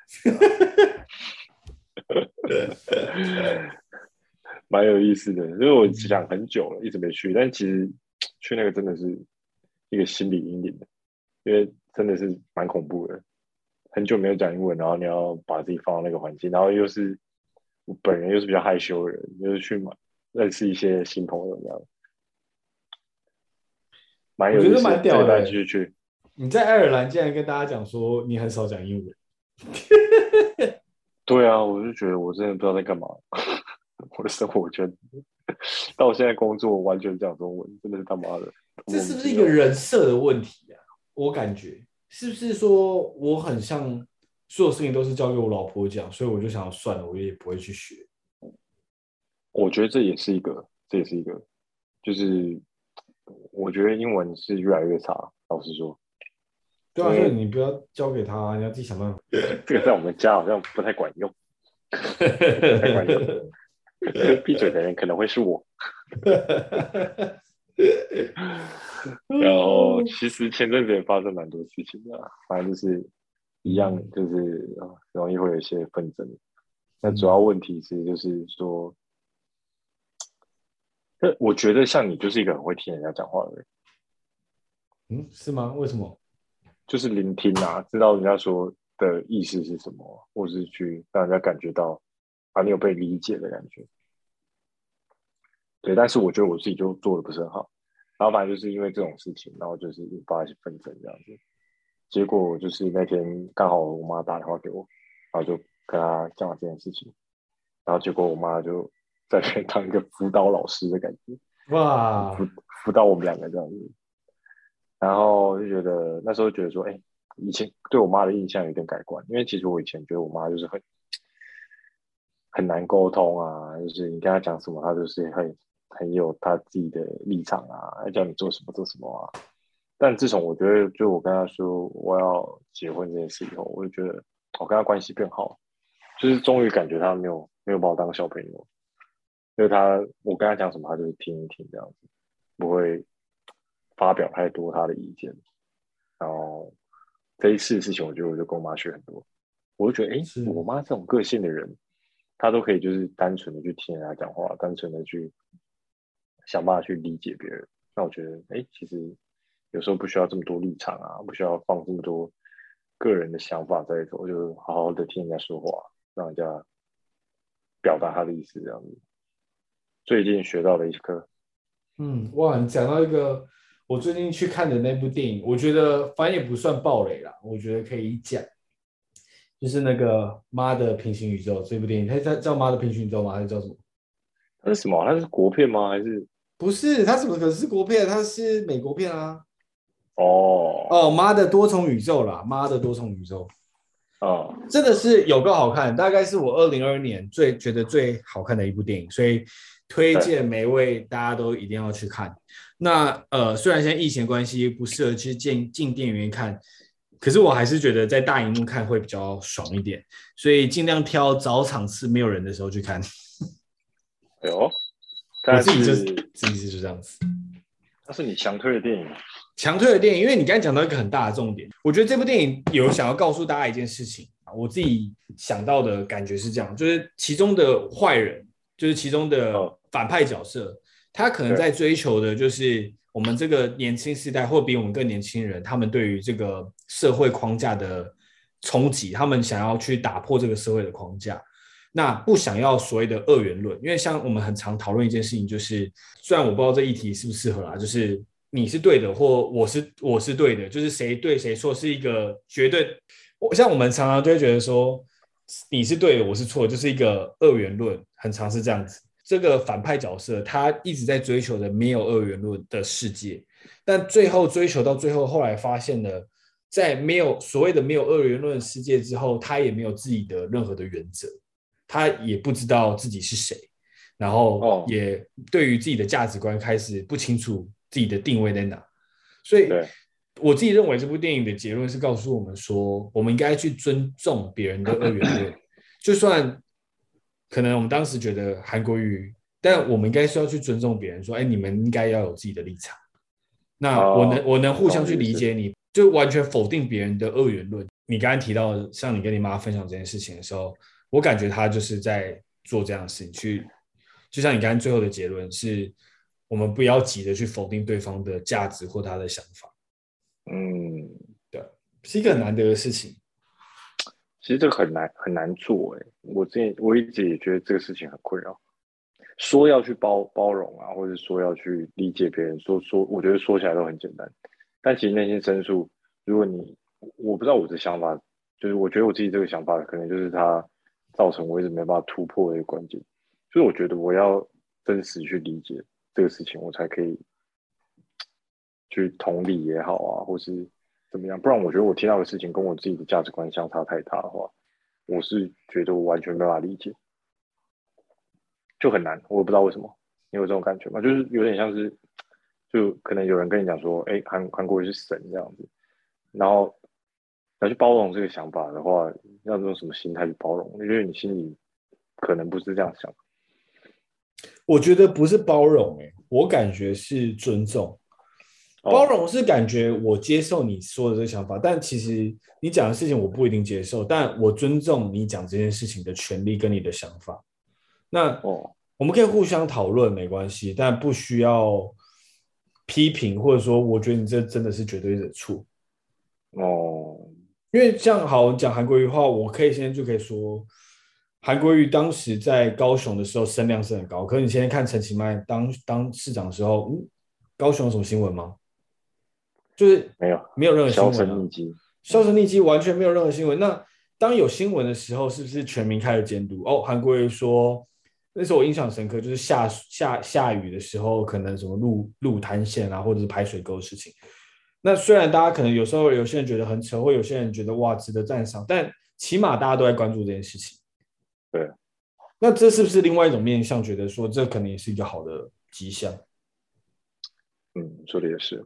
蛮有意思的。因为我想很久了，一直没去，但其实去那个真的是一个心理阴影的，因为真的是蛮恐怖的。很久没有讲英文，然后你要把自己放到那个环境，然后又是。我本人又是比较害羞的人，就是去嘛认识一些新朋友这样，蛮有意思，蛮屌的。继续去。你在爱尔兰竟然跟大家讲说你很少讲英文？对啊，我就觉得我真的不知道在干嘛。我的生活我觉得到我现在工作完全讲中文，真的是他妈的。这是不是一个人设的问题啊？我感觉是不是说我很像？所有事情都是交给我老婆讲，所以我就想要算了，我也不会去学。我觉得这也是一个，这也是一个，就是我觉得英文是越来越差。老实说，对啊，所以你不要交给他，你要自己想办法。这个在我们家好像不太管用，不太管用。闭嘴的人可能会是我。然后，其实前阵子也发生蛮多事情的，反正就是。一样就是容易会有一些纷争，那主要问题是就是说，那我觉得像你就是一个很会听人家讲话的人，嗯，是吗？为什么？就是聆听啊，知道人家说的意思是什么，或是去让人家感觉到啊，你有被理解的感觉。对，但是我觉得我自己就做的不是很好，然后反正就是因为这种事情，然后就是引发一些纷争这样子。结果就是那天刚好我妈打电话给我，然后就跟她讲了这件事情，然后结果我妈就在那当一个辅导老师的感觉，哇，辅辅导我们两个这样子，然后就觉得那时候觉得说，哎，以前对我妈的印象有点改观，因为其实我以前觉得我妈就是很很难沟通啊，就是你跟她讲什么，她就是很很有她自己的立场啊，要叫你做什么做什么啊。但自从我觉得，就我跟她说我要结婚这件事以后，我就觉得我跟她关系变好，就是终于感觉她没有没有把我当小朋友，因为他我跟他讲什么，他就是听一听这样子，不会发表太多他的意见。然后这一次的事情，我觉得我就跟我妈学很多，我就觉得，哎，我妈这种个性的人，她都可以就是单纯的去听人家讲话，单纯的去想办法去理解别人。那我觉得，哎，其实。有时候不需要这么多立场啊，不需要放这么多个人的想法在里头，就好好的听人家说话，让人家表达他的意思这样子。最近学到的一课，嗯，哇，你讲到一个我最近去看的那部电影，我觉得反正也不算暴雷啦，我觉得可以讲，就是那个《妈的平行宇宙》这部电影，它它叫《妈的平行宇宙》吗？还是叫什么？它是什么？它是国片吗？还是不是？它怎么可能是国片？它是美国片啊！哦哦，妈的多重宇宙啦！妈的多重宇宙，哦，真的是有够好看，大概是我二零二二年最觉得最好看的一部电影，所以推荐每一位大家都一定要去看。那呃，虽然现在疫情关系不适合去进进电影院看，可是我还是觉得在大荧幕看会比较爽一点，所以尽量挑早场次没有人的时候去看。哎呦，我自己就是自己是这样子。那是你强推的电影。强推的电影，因为你刚才讲到一个很大的重点，我觉得这部电影有想要告诉大家一件事情啊。我自己想到的感觉是这样，就是其中的坏人，就是其中的反派角色，他可能在追求的就是我们这个年轻时代，或比我们更年轻人，他们对于这个社会框架的冲击，他们想要去打破这个社会的框架。那不想要所谓的二元论，因为像我们很常讨论一件事情，就是虽然我不知道这议题适不适合啦，就是你是对的，或我是我是对的，就是谁对谁错是一个绝对。我像我们常常就会觉得说你是对的，我是错，就是一个二元论，很常是这样子。这个反派角色他一直在追求的没有二元论的世界，但最后追求到最后，后来发现了，在没有所谓的没有二元论世界之后，他也没有自己的任何的原则。他也不知道自己是谁，然后也对于自己的价值观开始不清楚自己的定位在哪，所以我自己认为这部电影的结论是告诉我们说，我们应该去尊重别人的二元论，就算可能我们当时觉得韩国瑜，但我们应该是要去尊重别人，说，哎，你们应该要有自己的立场。那我能我能互相去理解你，就完全否定别人的二元论。你刚刚提到，像你跟你妈分享这件事情的时候。我感觉他就是在做这样的事情，去就像你刚刚最后的结论是，我们不要急着去否定对方的价值或他的想法。嗯，对，是一个很难得的事情。其实这个很难很难做哎，我之前我一直也觉得这个事情很困扰。说要去包包容啊，或者说要去理解别人，说说我觉得说起来都很简单，但其实内心深处，如果你我不知道我的想法，就是我觉得我自己这个想法可能就是他。造成我一直没办法突破的一个关键，所以我觉得我要真实去理解这个事情，我才可以去同理也好啊，或是怎么样。不然我觉得我听到的事情跟我自己的价值观相差太大的话，我是觉得我完全没办法理解，就很难。我也不知道为什么，你有这种感觉吗？就是有点像是，就可能有人跟你讲说，哎，韩韩国是神这样子，然后。要去包容这个想法的话，要用什么心态去包容？因为你心里可能不是这样想。我觉得不是包容，欸，我感觉是尊重。包容是感觉我接受你说的这个想法，哦，但其实你讲的事情我不一定接受，但我尊重你讲这件事情的权利跟你的想法。那哦，我们可以互相讨论没关系，但不需要批评，或者说我觉得你这真的是绝对的错。哦。因为这样好讲韩国瑜的话，我可以现在就可以说，韩国瑜当时在高雄的时候声量是很高。可是你现在看陈其迈当当市长的时候，嗯，高雄有什么新闻吗？就是没有，没有任何新闻啊。销声匿迹，销声匿迹，完全没有任何新闻。那当有新闻的时候，是不是全民开始监督？哦，韩国瑜说，那时候我印象深刻，就是下下下雨的时候，可能什么路路瘫线啊，或者是排水沟的事情。那虽然大家可能有时候有些人觉得很扯，或有些人觉得哇值得赞赏，但起码大家都在关注这件事情。对，那这是不是另外一种面向？觉得说这可能也是一个好的迹象。嗯，说的也是。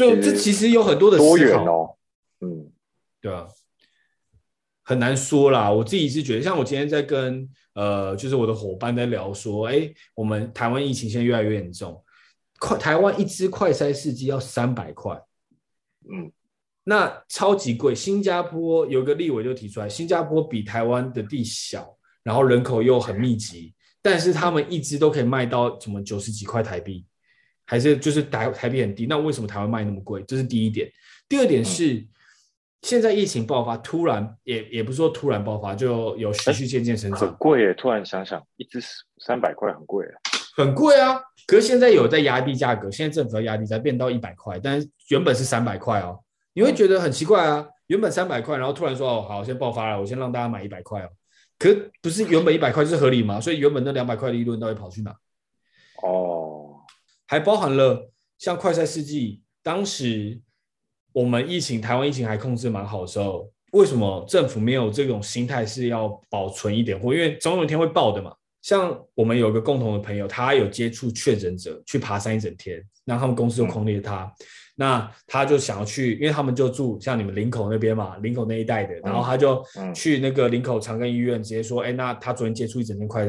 就这其实有很多的思考。多元哦。嗯，对啊，很难说啦。我自己是觉得，像我今天在跟呃，就是我的伙伴在聊说，哎，我们台湾疫情现在越来越严重，快台湾一支快筛试剂要三百块。嗯，那超级贵。新加坡有个立委就提出来，新加坡比台湾的地小，然后人口又很密集，但是他们一支都可以卖到什么九十几块台币，还是就是台台币很低。那为什么台湾卖那么贵？这是第一点。第二点是，嗯、现在疫情爆发，突然也也不是说突然爆发，就有循序渐进成长。很贵耶！突然想想，一只三百块很贵。很贵啊。可是现在有在压低价格，现在政府要压低才变到一百块，但是原本是三百块哦。你会觉得很奇怪啊，原本三百块，然后突然说哦好，先爆发了，我先让大家买一百块哦。可不是原本一百块是合理吗？所以原本那两百块的利润到底跑去哪？哦，还包含了像快筛试剂，当时我们疫情台湾疫情还控制蛮好的时候。为什么政府没有这种心态是要保存一点货？因为总有一天会爆的嘛。像我们有个共同的朋友，他有接触确诊者去爬山一整天，然后他们公司就空列他。嗯、那他就想要去，因为他们就住像你们林口那边嘛，林口那一带的，然后他就去那个林口长庚医院，直接说：“哎，那他昨天接触一整天快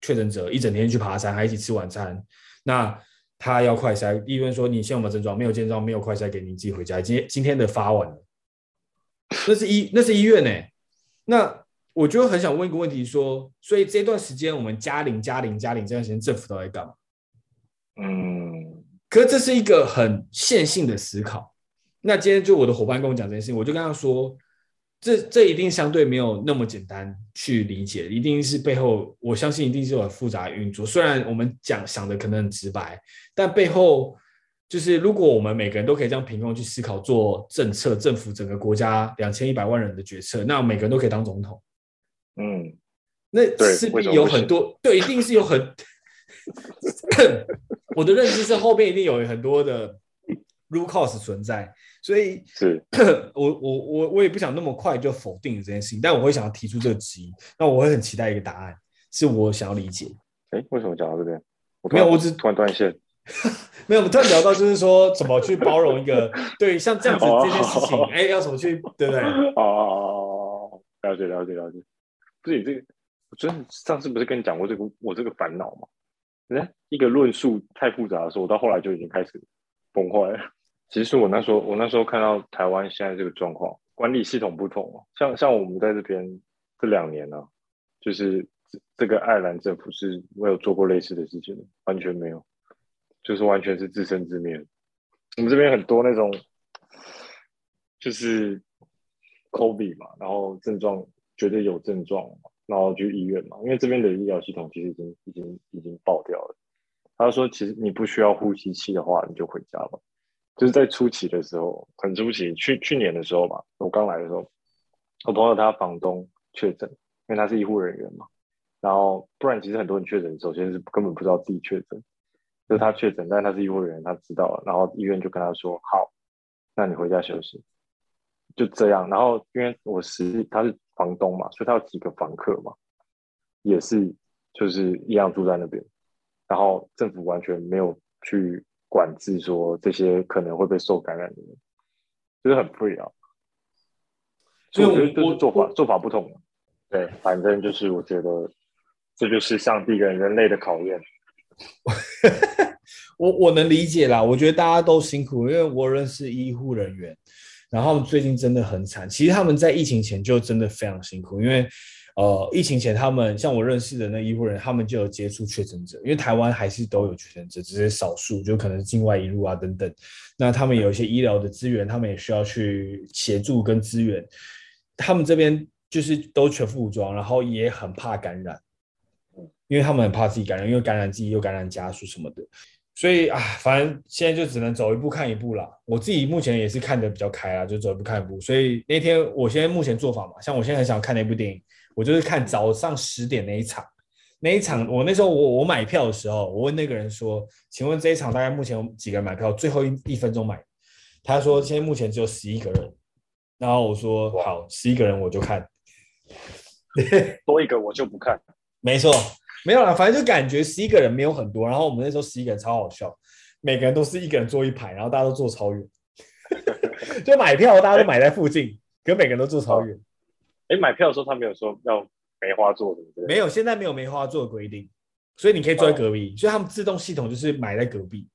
确诊者，一整天去爬山，还一起吃晚餐。那他要快筛，医院说你现在有没有症状？没有症状，没有快筛给你自己回家。今天今天的发完了。”那是医那是医院呢、欸，那我就很想问一个问题说，所以这段时间我们加零加零加零这段时间政府都在干嘛？嗯，可是这是一个很线性的思考。那今天就我的伙伴跟我讲这件事情，我就跟他说，这这一定相对没有那么简单去理解，一定是背后我相信一定是有很复杂的运作。虽然我们讲想的可能很直白，但背后。就是如果我们每个人都可以这样凭空去思考做政策，政府整个国家两千一百万人的决策，那每个人都可以当总统。嗯，那势必有很多，对，一定是有很。我的认知是后面一定有很多的 root cause 存在，所以是 我我我我也不想那么快就否定这件事情，但我会想要提出这个质疑，那我会很期待一个答案，是我想要理解。哎，为什么讲到这边？没有，我只突然断线。没有，我们突然聊到就是说，怎么去包容一个对像这样子这件事情，哎、欸，要怎么去，对不对？哦，了解了解了解。不是你这个，我真的上次不是跟你讲过这个我这个烦恼吗？哎，一个论述太复杂的时候，我到后来就已经开始崩坏了。其实我那时候，我那时候看到台湾现在这个状况，管理系统不同，像像我们在这边这两年呢、就是这这个爱尔兰政府是没有做过类似的事情的，完全没有。就是完全是自生自灭。我们这边很多那种，就是 COVID 嘛，然后症状绝对有症状，然后去医院嘛。因为这边的医疗系统其实已经已经已经爆掉了。他说，其实你不需要呼吸器的话，你就回家吧。就是在初期的时候，很初期，去去年的时候吧，我刚来的时候，我朋友他房东确诊，因为他是医护人员嘛。然后不然，其实很多人确诊，首先是根本不知道自己确诊。就是他确诊，但他是医护人员，他知道了，然后医院就跟他说：“好，那你回家休息。”就这样。然后因为我是他是房东嘛，所以他有几个房客嘛，也是就是一样住在那边。然后政府完全没有去管制说这些可能会被受感染的人，就是很 free 啊。所以我觉得就是做法做法不同。对，反正就是我觉得这就是上帝跟人类的考验。我我能理解啦，我觉得大家都辛苦，因为我认识医护人员，然后最近真的很惨。其实他们在疫情前就真的非常辛苦，因为呃，疫情前他们像我认识的那医护人员，他们就有接触确诊者，因为台湾还是都有确诊者，只是少数，就可能是境外移入啊等等。那他们有一些医疗的资源，他们也需要去协助跟资源。他们这边就是都全副武装，然后也很怕感染。因为他们很怕自己感染，因为感染自己又感染家属什么的，所以啊，反正现在就只能走一步看一步了。我自己目前也是看得比较开啦，就走一步看一步。所以那天我现在目前做法嘛，像我现在很想看那部电影，我就是看早上十点那一场。那一场我那时候我我买票的时候，我问那个人说：“请问这一场大概目前有几个人买票？最后一一分钟买。”他说：“现在目前只有十一个人。”然后我说：“好，十一个人我就看，多一个我就不看。”没错。没有啦，反正就感觉十一个人没有很多，然后我们那时候十一个人超好笑，每个人都是一个人坐一排，然后大家都坐超远，就买票大家都买在附近，可每个人都坐超远。哎，买票的时候他没有说要梅花座的，没有，现在没有梅花座的规定，所以你可以坐在隔壁，所以他们自动系统就是买在隔壁。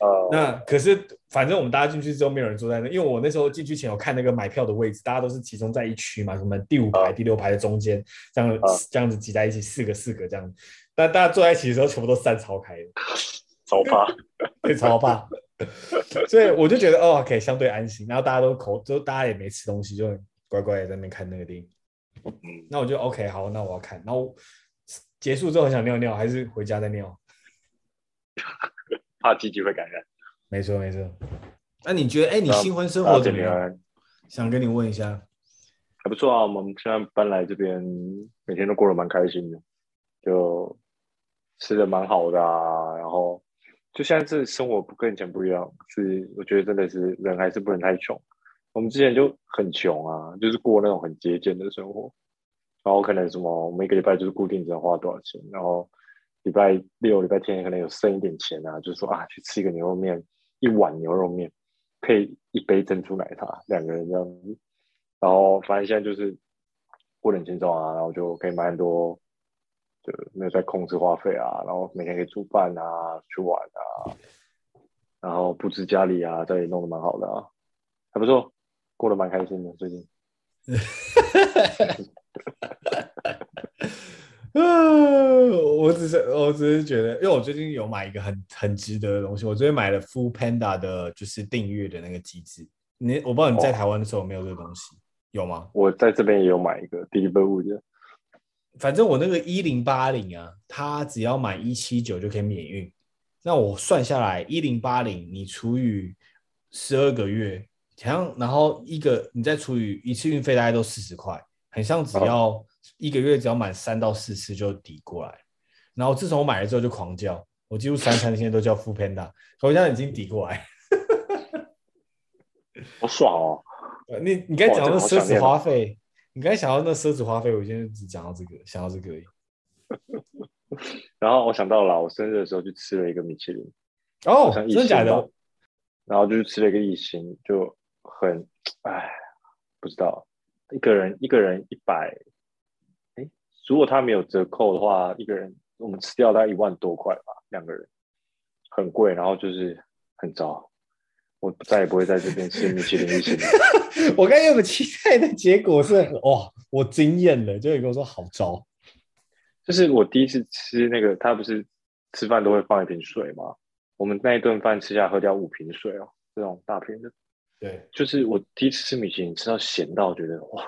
Uh, 那可是，反正我们大家进去之后，没有人坐在那，因为我那时候进去前有看那个买票的位置，大家都是集中在一区嘛，什么第五排、uh, 第六排的中间，这样、uh, 这样子挤在一起，四个四个这样。但大家坐在一起的时候，全部都散超开，超怕，对，超怕。所以我就觉得哦，可以相对安心。然后大家都口，就大家也没吃东西，就乖乖的在那边看那个电影。那我就 OK，好，那我要看。然后结束之后很想尿尿，还是回家再尿。怕鸡鸡会感染。没错没错。那你觉得，哎，你新婚生活怎么样？想跟你问一下。还不错啊，我们现在搬来这边，每天都过得蛮开心的，就吃的蛮好的啊。然后，就现在这生活不跟以前不一样，是我觉得真的是人还是不能太穷。我们之前就很穷啊，就是过那种很节俭的生活。然后可能什么每个礼拜就是固定只能花多少钱，然后礼拜六、礼拜天可能有剩一点钱啊，就是说啊，去吃一个牛肉面，一碗牛肉面。配一杯珍珠奶茶，两个人这样子，然后反正现在就是过得很轻松啊，然后就可以买很多，就没有在控制花费啊，然后每天可以煮饭啊，去玩啊，然后布置家里啊，这里弄得蛮好的啊，还不错，过得蛮开心的最近。嗯，我只是，我只是觉得，因为我最近有买一个很很值得的东西，我最近买了 Full Panda 的，就是订阅的那个机制。你，我不知道你在台湾的时候有没有这个东西，哦、有吗？我在这边也有买一个 Deliveroo 的，反正我那个一零八零啊，它只要买一七九就可以免运。那我算下来，一零八零你除以十二个月，好像然后一个你再除以一次运费，大概都四十块，很像只要、哦。一个月只要满三到四次就抵过来，然后自从我买了之后就狂叫，我几乎三餐现在都叫 foodpanda，我现在已经抵过来，好爽哦！你你刚才讲到那奢侈花费，你刚才想到那奢侈花费，我现在只讲到这个，想到这个而已。然后我想到了，我生日的时候去吃了一个米其林，哦，真的假的？然后就是吃了一个一星，就很哎，不知道一个人一个人一百。如果他没有折扣的话，一个人我们吃掉大概一万多块吧，两个人很贵，然后就是很糟，我再也不会在这边吃米其林一星。我刚有个期待的结果是，哇，我惊艳了，就有跟我说好糟。就是我第一次吃那个，他不是吃饭都会放一瓶水吗？我们那一顿饭吃下喝掉五瓶水哦，这种大瓶的。对，就是我第一次吃米其林，吃到咸到觉得哇，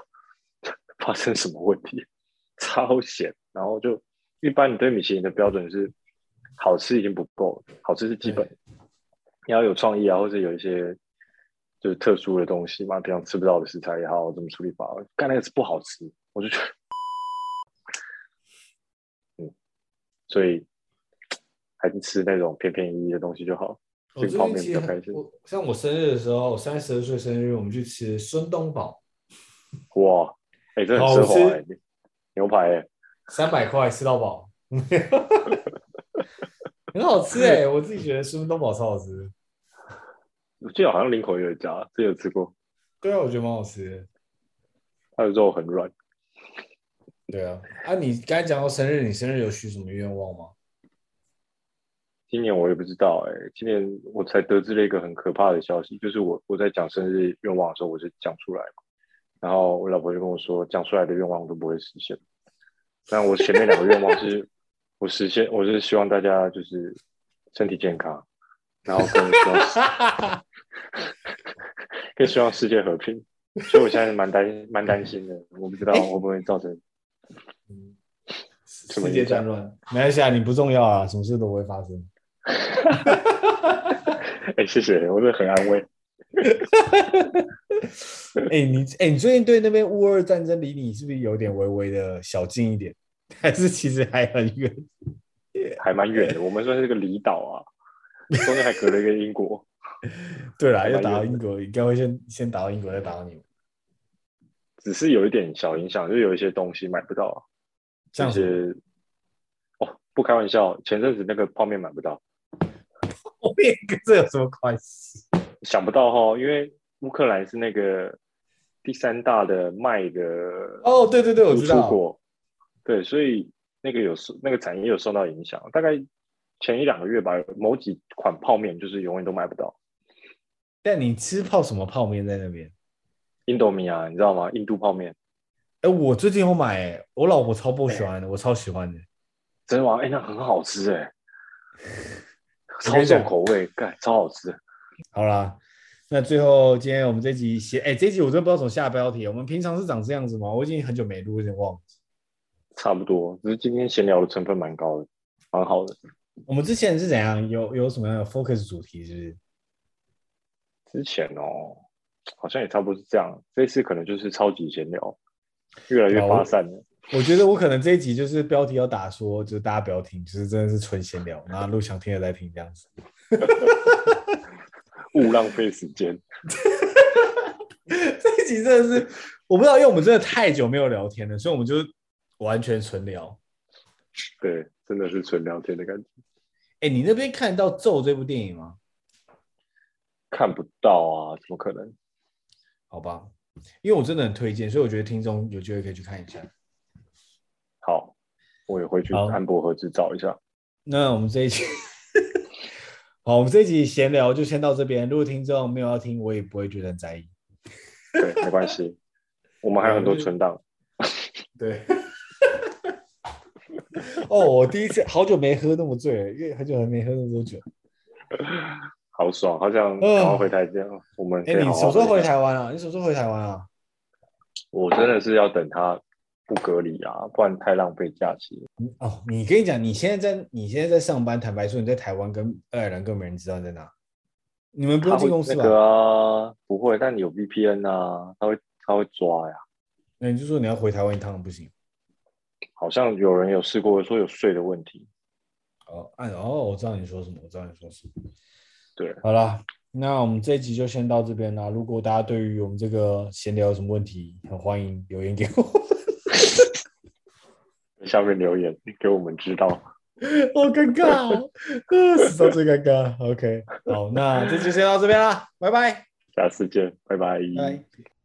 发生什么问题？超咸，然后就一般你对米其林的标准是好吃已经不够，好吃是基本，你要有创意啊，或者有一些就是特殊的东西嘛，平常吃不到的食材也好，怎么处理法，干那个是不好吃，我就觉得，嗯，所以还是吃那种便便宜宜的东西就好，这个泡面比较开心。像我生日的时候，我三十二岁生日，我们去吃孙东宝，哇，哎、欸，这很奢华、欸。牛排、欸，三百块吃到饱，很好吃哎、欸！我自己觉得孙东宝超好吃。我记得好像林口有一家，这有吃过。对啊，我觉得蛮好吃的。它的肉很软。对啊，啊，你刚才讲到生日，你生日有许什么愿望吗？今年我也不知道哎、欸，今年我才得知了一个很可怕的消息，就是我我在讲生日愿望的时候，我就讲出来嘛。然后我老婆就跟我说，讲出来的愿望都不会实现。但我前面两个愿望是，我实现，我是希望大家就是身体健康，然后更希望，更希望世界和平。所以我现在蛮担蛮担心的，我不知道会不会造成世界战乱。没关系啊，你不重要啊，什么事都不会发生。哎，谢谢，我真的很安慰。哎、欸，你哎、欸，你最近对那边乌俄战争离你是不是有点微微的小近一点？还是其实还很远？还蛮远的。我们算是个离岛啊，中间还隔了一个英国。对啦，要打到英国，应该会先先打到英国，再打到你们。只是有一点小影响，就有一些东西买不到，像是哦，不开玩笑，前阵子那个泡面买不到。跟这有什么关系？想不到哈，因为乌克兰是那个第三大的卖的哦，对对对，我知道。对，所以那个有受那个产业有受到影响。大概前一两个月吧，某几款泡面就是永远都买不到。但你吃泡什么泡面在那边？印度米啊，你知道吗？印度泡面。哎，我最近有买，我老婆超不喜欢的，我超喜欢的。真的吗？哎，那很好吃哎，超重口味，干超好吃。好啦，那最后今天我们这集写，哎、欸，这集我真的不知道怎么下标题。我们平常是长这样子吗？我已经很久没录，有点忘记。差不多，只是今天闲聊的成分蛮高的，蛮好的。我们之前是怎样？有有什么样的 focus 主题？是不是？之前哦，好像也差不多是这样。这次可能就是超级闲聊，越来越发散了。我觉得我可能这一集就是标题要打说，就是大家不要听，就是真的是纯闲聊，然后录想听的再听这样子。勿浪费时间。这一集真的是，我不知道，因为我们真的太久没有聊天了，所以我们就完全纯聊。对，真的是纯聊天的感觉。哎，你那边看得到《咒》这部电影吗？看不到啊，怎么可能？好吧，因为我真的很推荐，所以我觉得听众有机会可以去看一下。好，我也会去安博盒子找一下。那我们这一集，好，我们这一集闲聊就先到这边。如果听众没有要听，我也不会觉得很在意。对，没关系，我们还有很多存档。对。哦，我第一次好久没喝那么醉了，因为很久还没喝那么多酒。好爽，好像刚刚回台这样。呃、我们哎，你什么时候回台湾啊？你什么时候回台湾啊？我真的是要等他不隔离啊，不然太浪费假期。哦，你跟你讲，你现在在你现在在上班，坦白说你在台湾跟爱尔兰根本没人知道你在哪。你们不用进公司吧？那个啊，不会，但你有 VPN 啊，他会他会抓呀。那你就说你要回台湾一趟不行？好像有人有试过说有税的问题。哦，哎哦，我知道你说什么，我知道你说什么。对，好了，那我们这一集就先到这边啦。如果大家对于我们这个闲聊有什么问题，很欢迎留言给我。下面留言给我们知道。好尴尬哦，史上最尴尬。OK，好，那这期先到这边啦，拜拜，下次见，拜拜。拜。